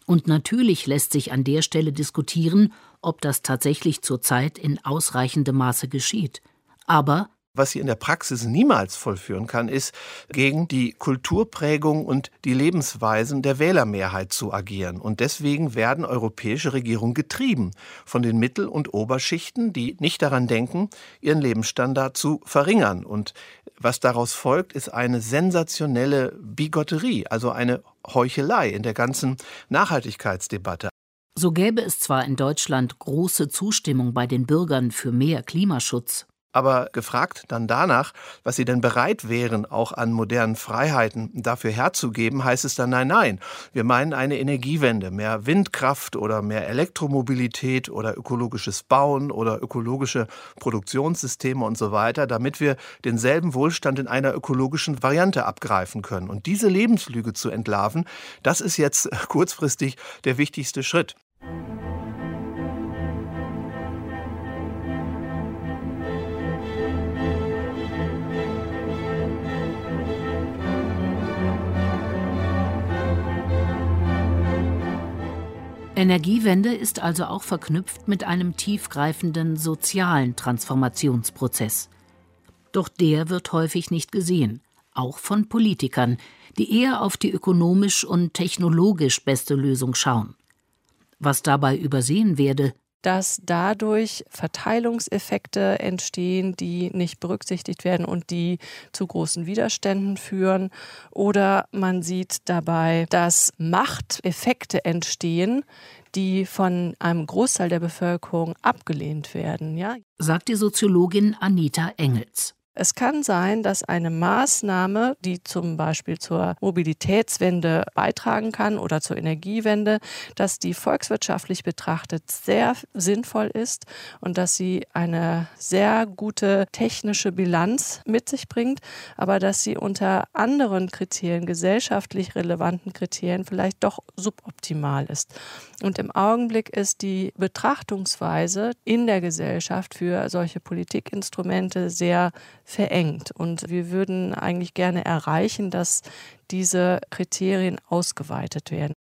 Und natürlich lässt sich an der Stelle diskutieren, ob das tatsächlich zurzeit in ausreichendem Maße geschieht. Aber was sie in der Praxis niemals vollführen kann, ist, gegen die Kulturprägung und die Lebensweisen der Wählermehrheit zu agieren. Und deswegen werden europäische Regierungen getrieben von den Mittel- und Oberschichten, die nicht daran denken, ihren Lebensstandard zu verringern. Und was daraus folgt, ist eine sensationelle Bigotterie, also eine Heuchelei in der ganzen Nachhaltigkeitsdebatte. So gäbe es zwar in Deutschland große Zustimmung bei den Bürgern für mehr Klimaschutz, aber gefragt dann danach, was sie denn bereit wären, auch an modernen Freiheiten dafür herzugeben, heißt es dann nein, nein. Wir meinen eine Energiewende, mehr Windkraft oder mehr Elektromobilität oder ökologisches Bauen oder ökologische Produktionssysteme und so weiter, damit wir denselben Wohlstand in einer ökologischen Variante abgreifen können. Und diese Lebenslüge zu entlarven, das ist jetzt kurzfristig der wichtigste Schritt. Energiewende ist also auch verknüpft mit einem tiefgreifenden sozialen Transformationsprozess. Doch der wird häufig nicht gesehen, auch von Politikern, die eher auf die ökonomisch und technologisch beste Lösung schauen. Was dabei übersehen werde, dass dadurch Verteilungseffekte entstehen, die nicht berücksichtigt werden und die zu großen Widerständen führen. Oder man sieht dabei, dass Machteffekte entstehen, die von einem Großteil der Bevölkerung abgelehnt werden. Ja? Sagt die Soziologin Anita Engels. Es kann sein, dass eine Maßnahme, die zum Beispiel zur Mobilitätswende beitragen kann oder zur Energiewende, dass die volkswirtschaftlich betrachtet sehr sinnvoll ist und dass sie eine sehr gute technische Bilanz mit sich bringt, aber dass sie unter anderen Kriterien, gesellschaftlich relevanten Kriterien, vielleicht doch suboptimal ist. Und im Augenblick ist die Betrachtungsweise in der Gesellschaft für solche Politikinstrumente sehr verengt. Und wir würden eigentlich gerne erreichen, dass diese Kriterien ausgeweitet werden.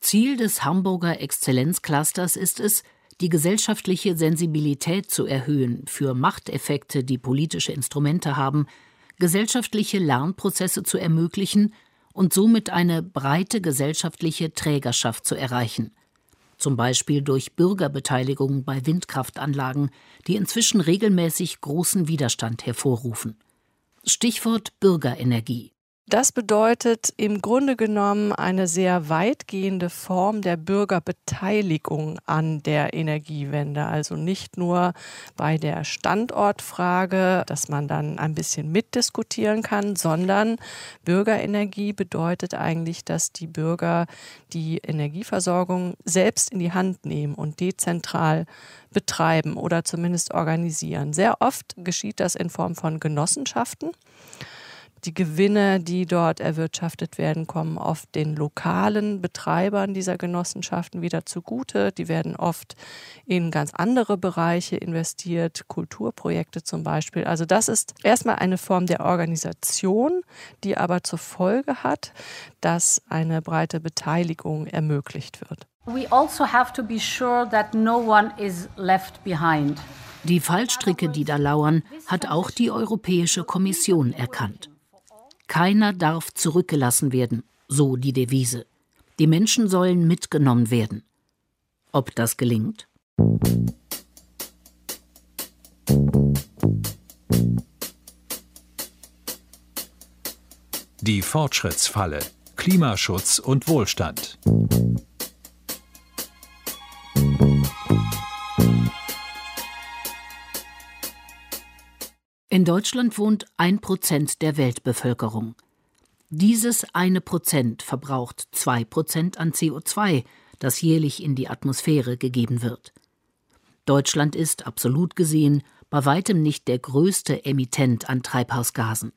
Ziel des Hamburger Exzellenzclusters ist es, die gesellschaftliche Sensibilität zu erhöhen für Machteffekte, die politische Instrumente haben, gesellschaftliche Lernprozesse zu ermöglichen und somit eine breite gesellschaftliche Trägerschaft zu erreichen zum Beispiel durch Bürgerbeteiligung bei Windkraftanlagen, die inzwischen regelmäßig großen Widerstand hervorrufen. Stichwort Bürgerenergie. Das bedeutet im Grunde genommen eine sehr weitgehende Form der Bürgerbeteiligung an der Energiewende. Also nicht nur bei der Standortfrage, dass man dann ein bisschen mitdiskutieren kann, sondern Bürgerenergie bedeutet eigentlich, dass die Bürger die Energieversorgung selbst in die Hand nehmen und dezentral betreiben oder zumindest organisieren. Sehr oft geschieht das in Form von Genossenschaften. Die Gewinne, die dort erwirtschaftet werden, kommen oft den lokalen Betreibern dieser Genossenschaften wieder zugute. Die werden oft in ganz andere Bereiche investiert, Kulturprojekte zum Beispiel. Also das ist erstmal eine Form der Organisation, die aber zur Folge hat, dass eine breite Beteiligung ermöglicht wird. We also have to be sure that no one is left behind. Die Fallstricke, die da lauern, hat auch die Europäische Kommission erkannt. Keiner darf zurückgelassen werden, so die Devise. Die Menschen sollen mitgenommen werden. Ob das gelingt? Die Fortschrittsfalle Klimaschutz und Wohlstand. In Deutschland wohnt ein Prozent der Weltbevölkerung. Dieses eine Prozent verbraucht zwei Prozent an CO2, das jährlich in die Atmosphäre gegeben wird. Deutschland ist, absolut gesehen, bei weitem nicht der größte Emittent an Treibhausgasen.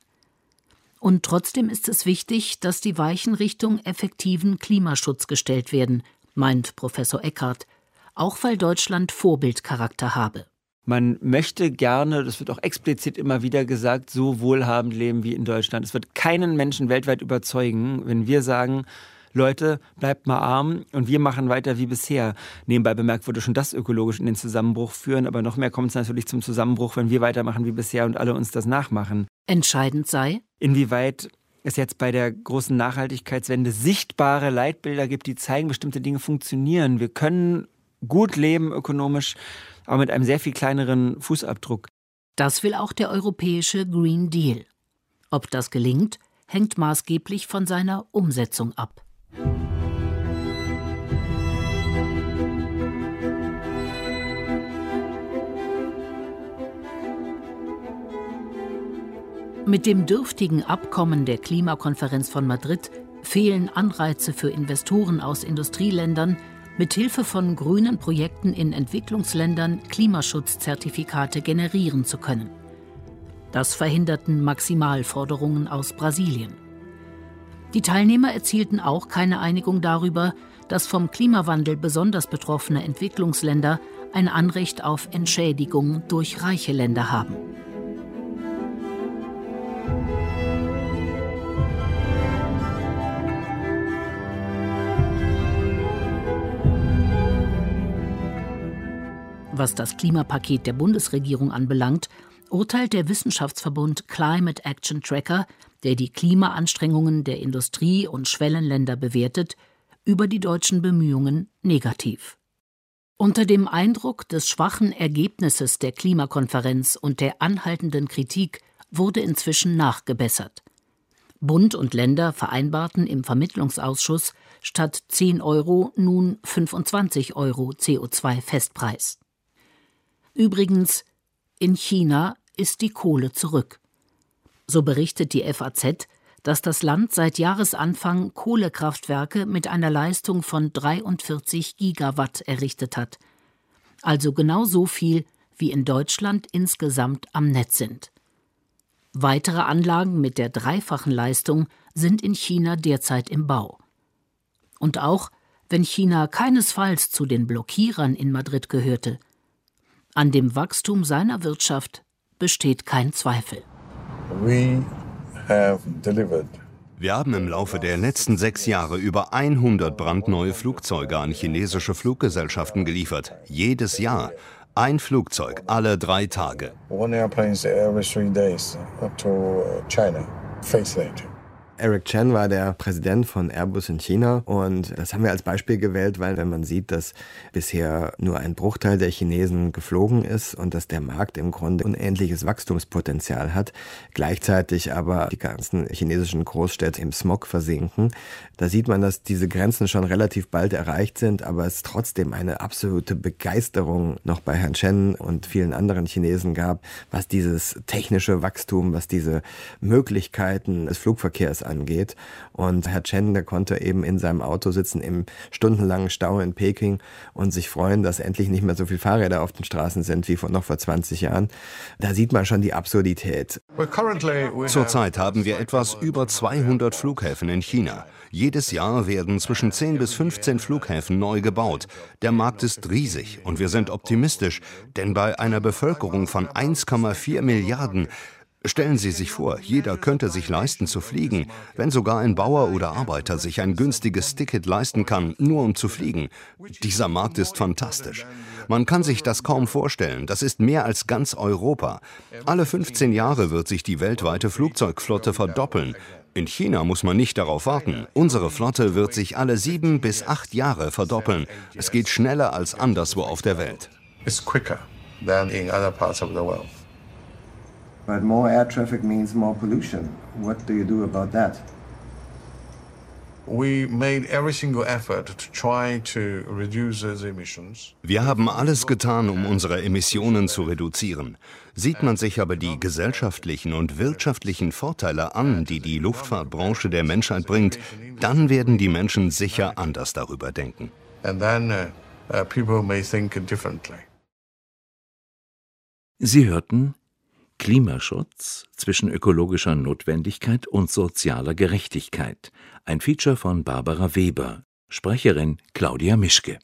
Und trotzdem ist es wichtig, dass die Weichen Richtung effektiven Klimaschutz gestellt werden, meint Professor Eckert, auch weil Deutschland Vorbildcharakter habe. Man möchte gerne, das wird auch explizit immer wieder gesagt, so wohlhabend leben wie in Deutschland. Es wird keinen Menschen weltweit überzeugen, wenn wir sagen, Leute, bleibt mal arm und wir machen weiter wie bisher. Nebenbei bemerkt würde schon das ökologisch in den Zusammenbruch führen, aber noch mehr kommt es natürlich zum Zusammenbruch, wenn wir weitermachen wie bisher und alle uns das nachmachen. Entscheidend sei, inwieweit es jetzt bei der großen Nachhaltigkeitswende sichtbare Leitbilder gibt, die zeigen, bestimmte Dinge funktionieren. Wir können gut leben ökonomisch, aber mit einem sehr viel kleineren Fußabdruck. Das will auch der europäische Green Deal. Ob das gelingt, hängt maßgeblich von seiner Umsetzung ab. Mit dem dürftigen Abkommen der Klimakonferenz von Madrid fehlen Anreize für Investoren aus Industrieländern, mithilfe von grünen Projekten in Entwicklungsländern Klimaschutzzertifikate generieren zu können. Das verhinderten Maximalforderungen aus Brasilien. Die Teilnehmer erzielten auch keine Einigung darüber, dass vom Klimawandel besonders betroffene Entwicklungsländer ein Anrecht auf Entschädigung durch reiche Länder haben. Was das Klimapaket der Bundesregierung anbelangt, urteilt der Wissenschaftsverbund Climate Action Tracker, der die Klimaanstrengungen der Industrie- und Schwellenländer bewertet, über die deutschen Bemühungen negativ. Unter dem Eindruck des schwachen Ergebnisses der Klimakonferenz und der anhaltenden Kritik wurde inzwischen nachgebessert. Bund und Länder vereinbarten im Vermittlungsausschuss statt 10 Euro nun 25 Euro CO2-Festpreis. Übrigens, in China ist die Kohle zurück. So berichtet die FAZ, dass das Land seit Jahresanfang Kohlekraftwerke mit einer Leistung von 43 Gigawatt errichtet hat. Also genau so viel, wie in Deutschland insgesamt am Netz sind. Weitere Anlagen mit der dreifachen Leistung sind in China derzeit im Bau. Und auch wenn China keinesfalls zu den Blockierern in Madrid gehörte, an dem Wachstum seiner Wirtschaft besteht kein Zweifel. Wir haben im Laufe der letzten sechs Jahre über 100 brandneue Flugzeuge an chinesische Fluggesellschaften geliefert. Jedes Jahr. Ein Flugzeug alle drei Tage. One airplane every three days to China. Facelift. Eric Chen war der Präsident von Airbus in China und das haben wir als Beispiel gewählt, weil wenn man sieht, dass bisher nur ein Bruchteil der Chinesen geflogen ist und dass der Markt im Grunde unendliches Wachstumspotenzial hat, gleichzeitig aber die ganzen chinesischen Großstädte im Smog versinken, da sieht man, dass diese Grenzen schon relativ bald erreicht sind, aber es trotzdem eine absolute Begeisterung noch bei Herrn Chen und vielen anderen Chinesen gab, was dieses technische Wachstum, was diese Möglichkeiten des Flugverkehrs angeht. Und Herr Chen, der konnte eben in seinem Auto sitzen im stundenlangen Stau in Peking und sich freuen, dass endlich nicht mehr so viele Fahrräder auf den Straßen sind wie vor, noch vor 20 Jahren. Da sieht man schon die Absurdität. Zurzeit haben wir etwas über 200 Flughäfen in China. Jedes Jahr werden zwischen 10 bis 15 Flughäfen neu gebaut. Der Markt ist riesig und wir sind optimistisch, denn bei einer Bevölkerung von 1,4 Milliarden Stellen Sie sich vor, jeder könnte sich leisten zu fliegen, wenn sogar ein Bauer oder Arbeiter sich ein günstiges Ticket leisten kann, nur um zu fliegen. Dieser Markt ist fantastisch. Man kann sich das kaum vorstellen, das ist mehr als ganz Europa. Alle 15 Jahre wird sich die weltweite Flugzeugflotte verdoppeln. In China muss man nicht darauf warten. Unsere Flotte wird sich alle sieben bis acht Jahre verdoppeln. Es geht schneller als anderswo auf der Welt. It's quicker than in other parts of the world. But more air traffic means more pollution. What do you do about that? Wir haben alles getan, um unsere Emissionen zu reduzieren. Sieht man sich aber die gesellschaftlichen und wirtschaftlichen Vorteile an, die die Luftfahrtbranche der Menschheit bringt, dann werden die Menschen sicher anders darüber denken. Uh, uh, Sie hörten Klimaschutz zwischen ökologischer Notwendigkeit und sozialer Gerechtigkeit. Ein Feature von Barbara Weber. Sprecherin Claudia Mischke.